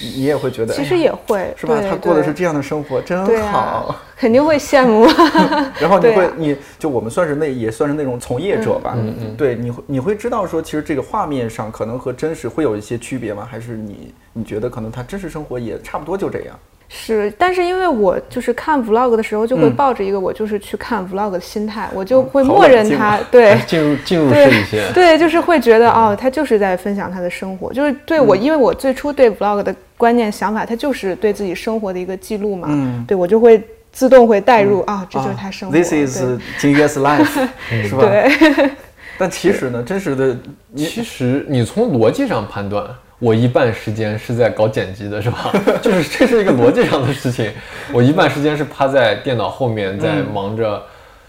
你也会觉得其实也会是吧？他过的是这样的生活，真好，肯定会羡慕。然后你会，你就我们算是那也算是那种从业者吧，嗯嗯，对，你会你会知道说，其实这个画面上可能和真实会有一些区别吗？还是你你觉得可能他真实生活也差不多就这样？是，但是因为我就是看 vlog 的时候，就会抱着一个我就是去看 vlog 的心态，我就会默认他，对，进入 进入式一些，对，就是会觉得哦，他就是在分享他的生活，就是对我，因为我最初对 vlog 的观念想法，他就是对自己生活的一个记录嘛，嗯，对我就会自动会带入啊，这就是他生活，This is 金月 's life，是吧？对。但其实呢，真实的，其实你从逻辑上判断。我一半时间是在搞剪辑的，是吧？就是这是一个逻辑上的事情。我一半时间是趴在电脑后面，在忙着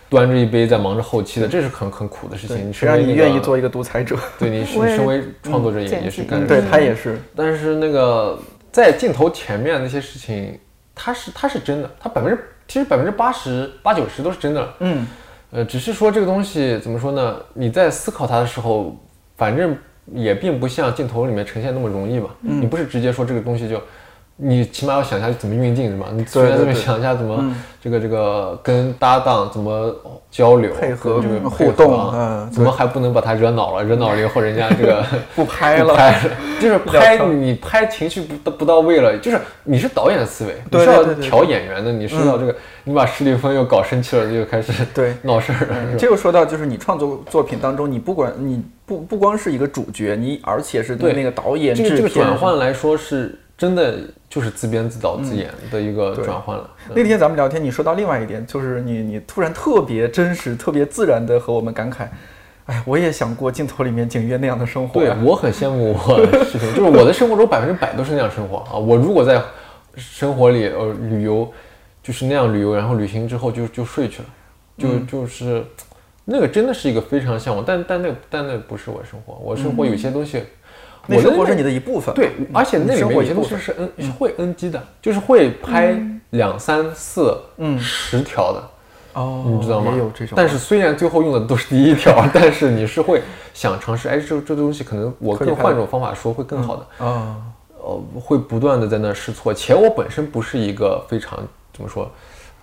端着一杯，在忙着后期的，这是很很苦的事情。谁让你愿意做一个独裁者？对，你是身为创作者也也是干。对他也是。但是那个在镜头前面那些事情，它是它是真的，它百分之其实百分之八十八九十都是真的。嗯。呃，只是说这个东西怎么说呢？你在思考它的时候，反正。也并不像镜头里面呈现那么容易吧？你不是直接说这个东西就。你起码要想一下怎么运镜是吧？你首先这么想一下怎么这个这个跟搭档怎么交流配合这个互动啊？怎么还不能把他惹恼了？惹恼了以后人家这个 不拍了，就是拍你拍情绪不不到位了，就是你是导演的思维，你是要调演员的，你是要这个你把史蒂芬又搞生气了，就开始对 闹事儿了。这又说到就是你创作作品当中，你不管你不不光是一个主角，你而且是对那个导演这个转换来说是。真的就是自编自导自演的一个转换了。那天咱们聊天，你说到另外一点，就是你你突然特别真实、特别自然的和我们感慨，哎，我也想过镜头里面景月那样的生活。对，我很羡慕我的事情，就是我的生活中百分之百都是那样生活啊。我如果在生活里呃旅游，就是那样旅游，然后旅行之后就就睡去了，就就是那个真的是一个非常向往，但但那但那不是我生活，我生活有些东西。那生活是你的一部分，对，而且那里面有些东西是 N 会 NG 的，就是会拍两三四、嗯十条的，哦，你知道吗？也有这种。但是虽然最后用的都是第一条，但是你是会想尝试，哎，这这东西可能我更换种方法说会更好的啊，呃，会不断的在那试错。且我本身不是一个非常怎么说，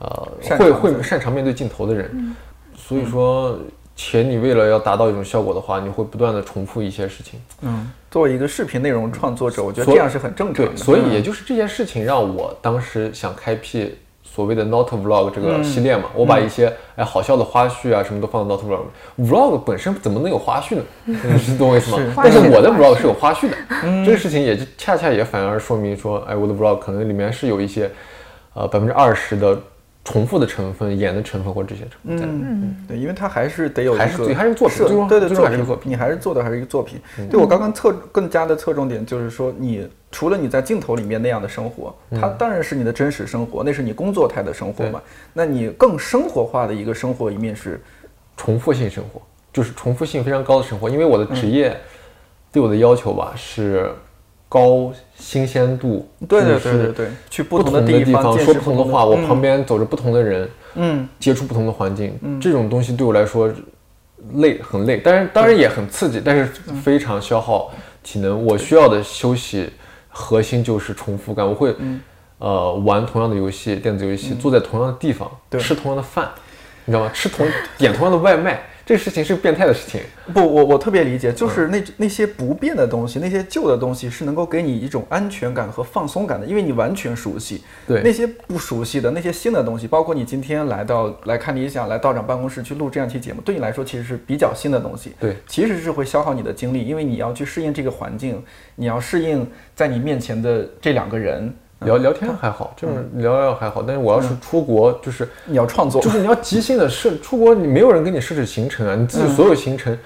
呃，会会擅长面对镜头的人，所以说。且你为了要达到一种效果的话，你会不断的重复一些事情。嗯，作为一个视频内容创作者，我觉得这样是很正常的。所以也就是这件事情让我当时想开辟所谓的 Not Vlog 这个系列嘛。我把一些哎好笑的花絮啊什么都放到 Not Vlog。Vlog 本身怎么能有花絮呢？是懂我意思吗？但是我的 Vlog 是有花絮的。这个事情也就恰恰也反而说明说，哎，我的 Vlog 可能里面是有一些呃百分之二十的。重复的成分、演的成分或这些成分在里面，对，因为它还是得有还是还是作品，对对，作品，你还是做的还是一个作品。对我刚刚侧更加的侧重点就是说，你除了你在镜头里面那样的生活，它当然是你的真实生活，那是你工作态的生活嘛。那你更生活化的一个生活一面是重复性生活，就是重复性非常高的生活。因为我的职业对我的要求吧是。高新鲜度，对对对对对，去不同的地方说不同的话，我旁边走着不同的人，嗯，接触不同的环境，这种东西对我来说累，很累，但是当然也很刺激，但是非常消耗体能。我需要的休息核心就是重复感，我会呃玩同样的游戏，电子游戏，坐在同样的地方，吃同样的饭，你知道吗？吃同 点同样的外卖。这个事情是变态的事情。不，我我特别理解，就是那那些不变的东西，那些旧的东西是能够给你一种安全感和放松感的，因为你完全熟悉。对那些不熟悉的那些新的东西，包括你今天来到来看理想，来道长办公室去录这样一期节目，对你来说其实是比较新的东西。对，其实是会消耗你的精力，因为你要去适应这个环境，你要适应在你面前的这两个人。聊聊天还好，就是聊聊还好，但是我要是出国，就是你要创作，就是你要即兴的设出国，你没有人给你设置行程啊，你自己所有行程，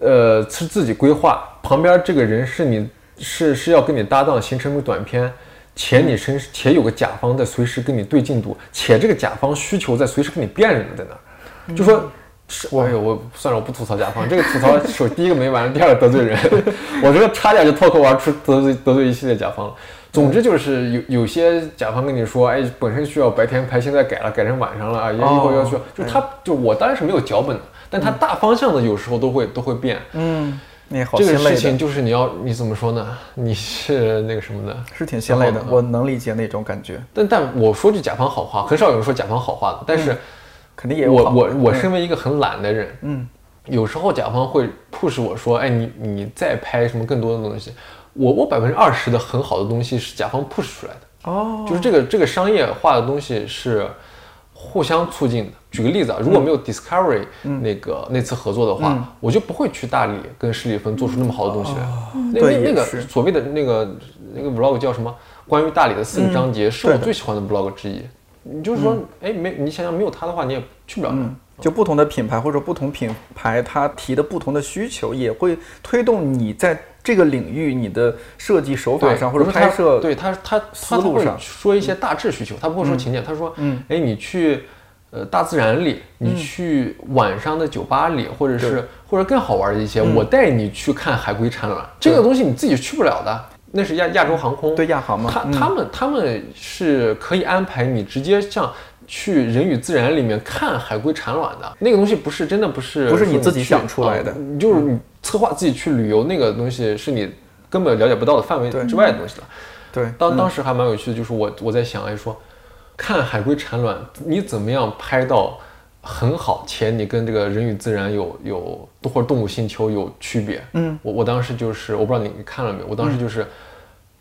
呃，是自己规划。旁边这个人是你是是要跟你搭档形成个短片，且你身且有个甲方在随时跟你对进度，且这个甲方需求在随时跟你变着呢，在那儿，就说。是，哎呦，我算了，我不吐槽甲方，这个吐槽首第一个没完，第二个得罪人，我这个差点就脱口而出得罪得罪一系列甲方了。总之就是有有些甲方跟你说，哎，本身需要白天拍，现在改了，改成晚上了啊，以后要需要，就他就我当然是没有脚本的，但他大方向的有时候都会都会变。嗯，那好这个事情就是你要你怎么说呢？你是那个什么的，是挺心累的，我能理解那种感觉。但但我说句甲方好话，很少有人说甲方好话的，但是。肯定也有我我我身为一个很懒的人，嗯，有时候甲方会 push 我说，哎，你你再拍什么更多的东西，我我百分之二十的很好的东西是甲方 push 出来的，哦，就是这个这个商业化的东西是互相促进的。举个例子啊，如果没有 Discovery 那个那次合作的话，我就不会去大理跟施里芬做出那么好的东西来。那那那个所谓的那个那个 vlog 叫什么？关于大理的四个章节，是我最喜欢的 vlog 之一。你就是说，哎，没你想想，没有它的话，你也去不了。嗯，就不同的品牌或者不同品牌，它提的不同的需求，也会推动你在这个领域你的设计手法上或者拍摄对他他他路上说一些大致需求，他不会说情节，他说，嗯，哎，你去呃大自然里，你去晚上的酒吧里，或者是或者更好玩的一些，我带你去看海龟产卵，这个东西你自己去不了的。那是亚亚洲航空，对亚航吗？他他们他们是可以安排你直接像去人与自然里面看海龟产卵的那个东西，不是真的不是不是你自己想出来的，就是你策划自己去旅游那个东西是你根本了解不到的范围之外的东西了。对，当当时还蛮有趣的，就是我我在想，哎说看海龟产卵，你怎么样拍到很好，且你跟这个人与自然有有或者动物星球有区别？嗯，我我当时就是我不知道你看了没有，我当时就是。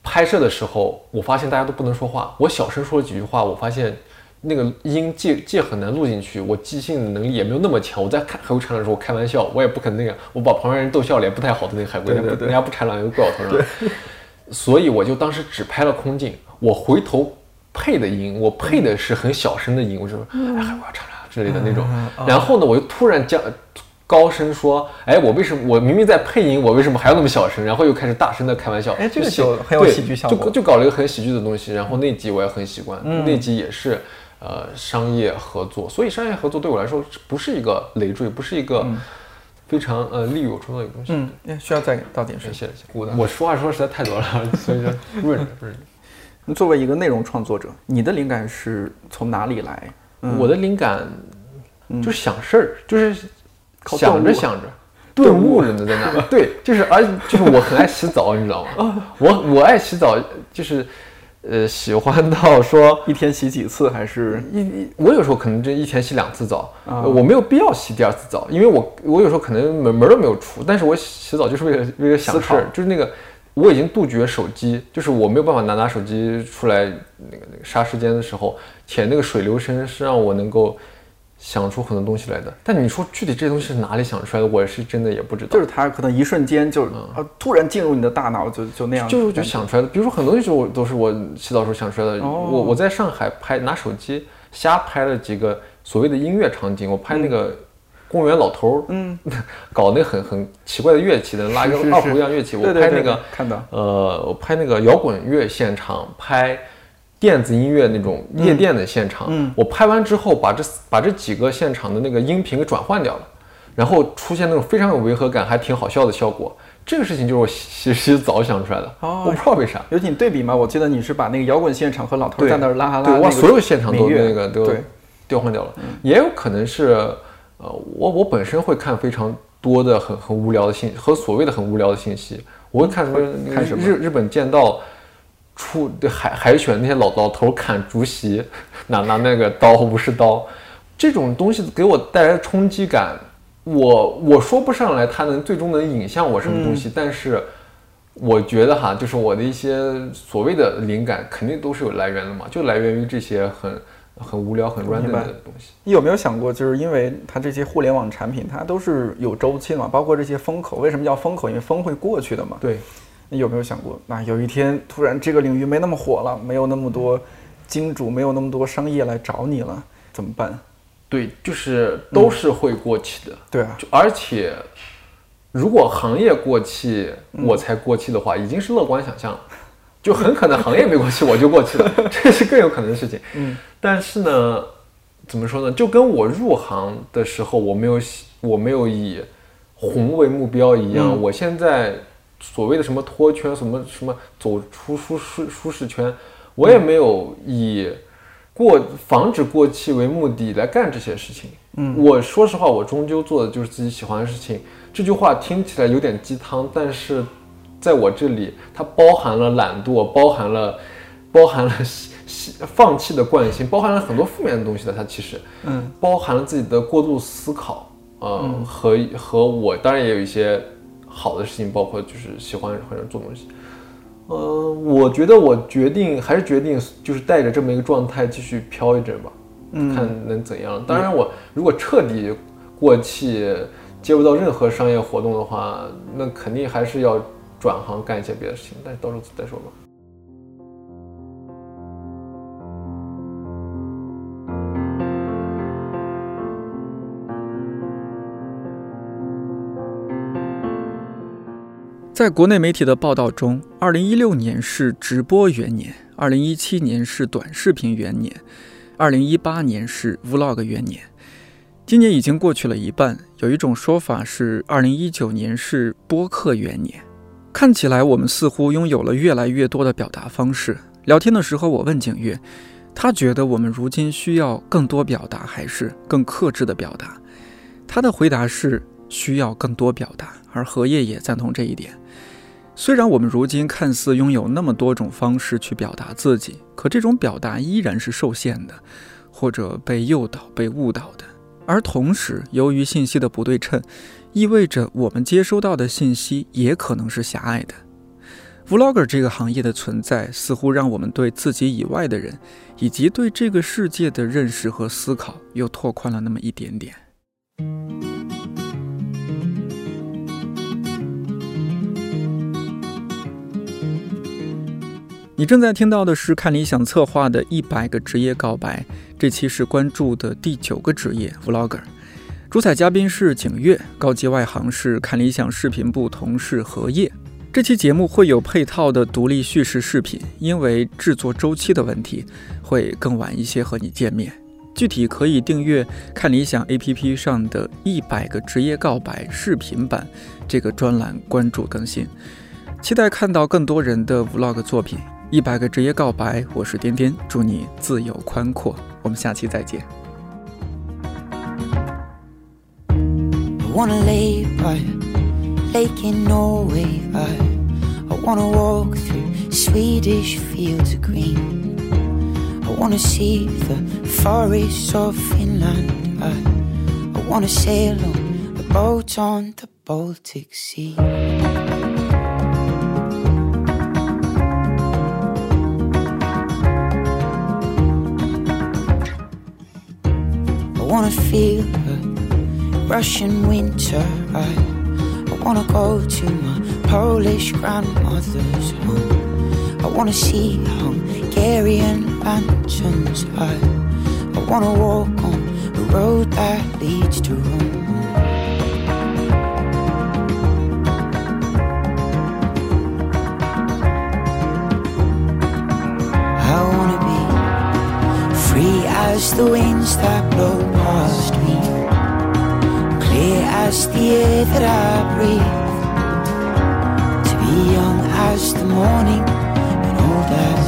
拍摄的时候，我发现大家都不能说话。我小声说了几句话，我发现那个音借借很难录进去。我即兴的能力也没有那么强。我在看海龟产卵的时候，我开玩笑，我也不可能那个，我把旁边人逗笑了也不太好的那个海龟，人家不产卵又怪我头上。所以我就当时只拍了空镜，我回头配的音，我配的是很小声的音，我就说哎海龟要产卵之类的那种。然后呢，我又突然将。高声说：“哎，我为什么我明明在配音，我为什么还要那么小声？”然后又开始大声的开玩笑。哎，这个就很有喜剧效果，就就搞了一个很喜剧的东西。然后那集我也很习惯，那集也是呃商业合作，所以商业合作对我来说不是一个累赘，不是一个非常呃利于我创造的东西。嗯，需要再倒点水。谢谢。我说话说实在太多了，所以说润着润着。那作为一个内容创作者，你的灵感是从哪里来？我的灵感就是想事儿，就是。想着想着，顿悟了呢，在那。对，就是，而就是我很爱洗澡，你知道吗？我我爱洗澡，就是，呃，喜欢到说 一天洗几次，还是一我有时候可能就一天洗两次澡，我没有必要洗第二次澡，因为我我有时候可能门门都没有出，但是我洗澡就是为了为了想事儿，就是那个我已经杜绝手机，就是我没有办法拿拿手机出来那个那个杀时间的时候，且那个水流声是让我能够。想出很多东西来的，但你说具体这些东西是哪里想出来的，我是真的也不知道。就是他可能一瞬间就呃突然进入你的大脑，就就那样，就就想出来的。比如说很多东西我都是我洗澡时候想出来的。我我在上海拍拿手机瞎拍了几个所谓的音乐场景，我拍那个公园老头儿，嗯，搞那很很奇怪的乐器的，拉一个二胡一样乐器，我拍那个看到，呃，我拍那个摇滚乐现场拍。电子音乐那种夜店的现场，我拍完之后，把这把这几个现场的那个音频给转换掉了，然后出现那种非常有违和感，还挺好笑的效果。这个事情就是我其实早想出来的，我不知道为啥。有请对比嘛？我记得你是把那个摇滚现场和老头在那儿拉哈拉，哇，所有现场都那个都调换掉了。也有可能是，呃，我我本身会看非常多的很很无聊的信和所谓的很无聊的信息，我会看什么？看什么？日日本剑道。出海海选那些老老头砍竹席，拿拿那个刀不是刀，这种东西给我带来冲击感，我我说不上来它能最终能影响我什么东西，但是我觉得哈，就是我的一些所谓的灵感肯定都是有来源的嘛，就来源于这些很很无聊、很 random 的东西。你有没有想过，就是因为它这些互联网产品，它都是有周期的嘛，包括这些风口，为什么叫风口？因为风会过去的嘛。对。你有没有想过，那有一天突然这个领域没那么火了，没有那么多金主，没有那么多商业来找你了，怎么办？对，就是都是会过气的。对啊，而且如果行业过气，我才过气的话，已经是乐观想象了。就很可能行业没过气，我就过气了，这是更有可能的事情。嗯，但是呢，怎么说呢？就跟我入行的时候，我没有我没有以红为目标一样，我现在。所谓的什么脱圈，什么什么走出舒适舒适圈，我也没有以过防止过气为目的来干这些事情。嗯，我说实话，我终究做的就是自己喜欢的事情。这句话听起来有点鸡汤，但是在我这里，它包含了懒惰，包含了包含了 放弃的惯性，包含了很多负面的东西的。它其实，嗯，包含了自己的过度思考，嗯，和和我当然也有一些。好的事情包括就是喜欢或者做东西，嗯，我觉得我决定还是决定就是带着这么一个状态继续飘一阵吧，嗯，看能怎样。当然，我如果彻底过气，接不到任何商业活动的话，那肯定还是要转行干一些别的事情，但是到时候再说吧。在国内媒体的报道中，二零一六年是直播元年，二零一七年是短视频元年，二零一八年是 Vlog 元年。今年已经过去了一半，有一种说法是二零一九年是播客元年。看起来我们似乎拥有了越来越多的表达方式。聊天的时候，我问景月，他觉得我们如今需要更多表达，还是更克制的表达？他的回答是需要更多表达，而荷叶也赞同这一点。虽然我们如今看似拥有那么多种方式去表达自己，可这种表达依然是受限的，或者被诱导、被误导的。而同时，由于信息的不对称，意味着我们接收到的信息也可能是狭隘的。Vlogger 这个行业的存在，似乎让我们对自己以外的人，以及对这个世界的认识和思考，又拓宽了那么一点点。你正在听到的是看理想策划的一百个职业告白，这期是关注的第九个职业 Vlogger，主采嘉宾是景月，高级外行是看理想视频部同事何叶。这期节目会有配套的独立叙事视频，因为制作周期的问题，会更晚一些和你见面。具体可以订阅看理想 APP 上的一百个职业告白视频版这个专栏，关注更新，期待看到更多人的 Vlog 作品。一百个职业告白，我是颠颠，祝你自由宽阔。我们下期再见。I wanna lay by lake in Norway. I, I wanna walk through Swedish fields of green. I wanna see the forests of Finland. I, I wanna sail on a boat on the Baltic Sea. Wanna feel the Russian winter. I, I wanna go to my Polish grandmother's home. I wanna see Hungarian lanterns. I, I wanna walk on the road that leads to Rome. As the winds that blow past me, clear as the air that I breathe. To be young as the morning and old as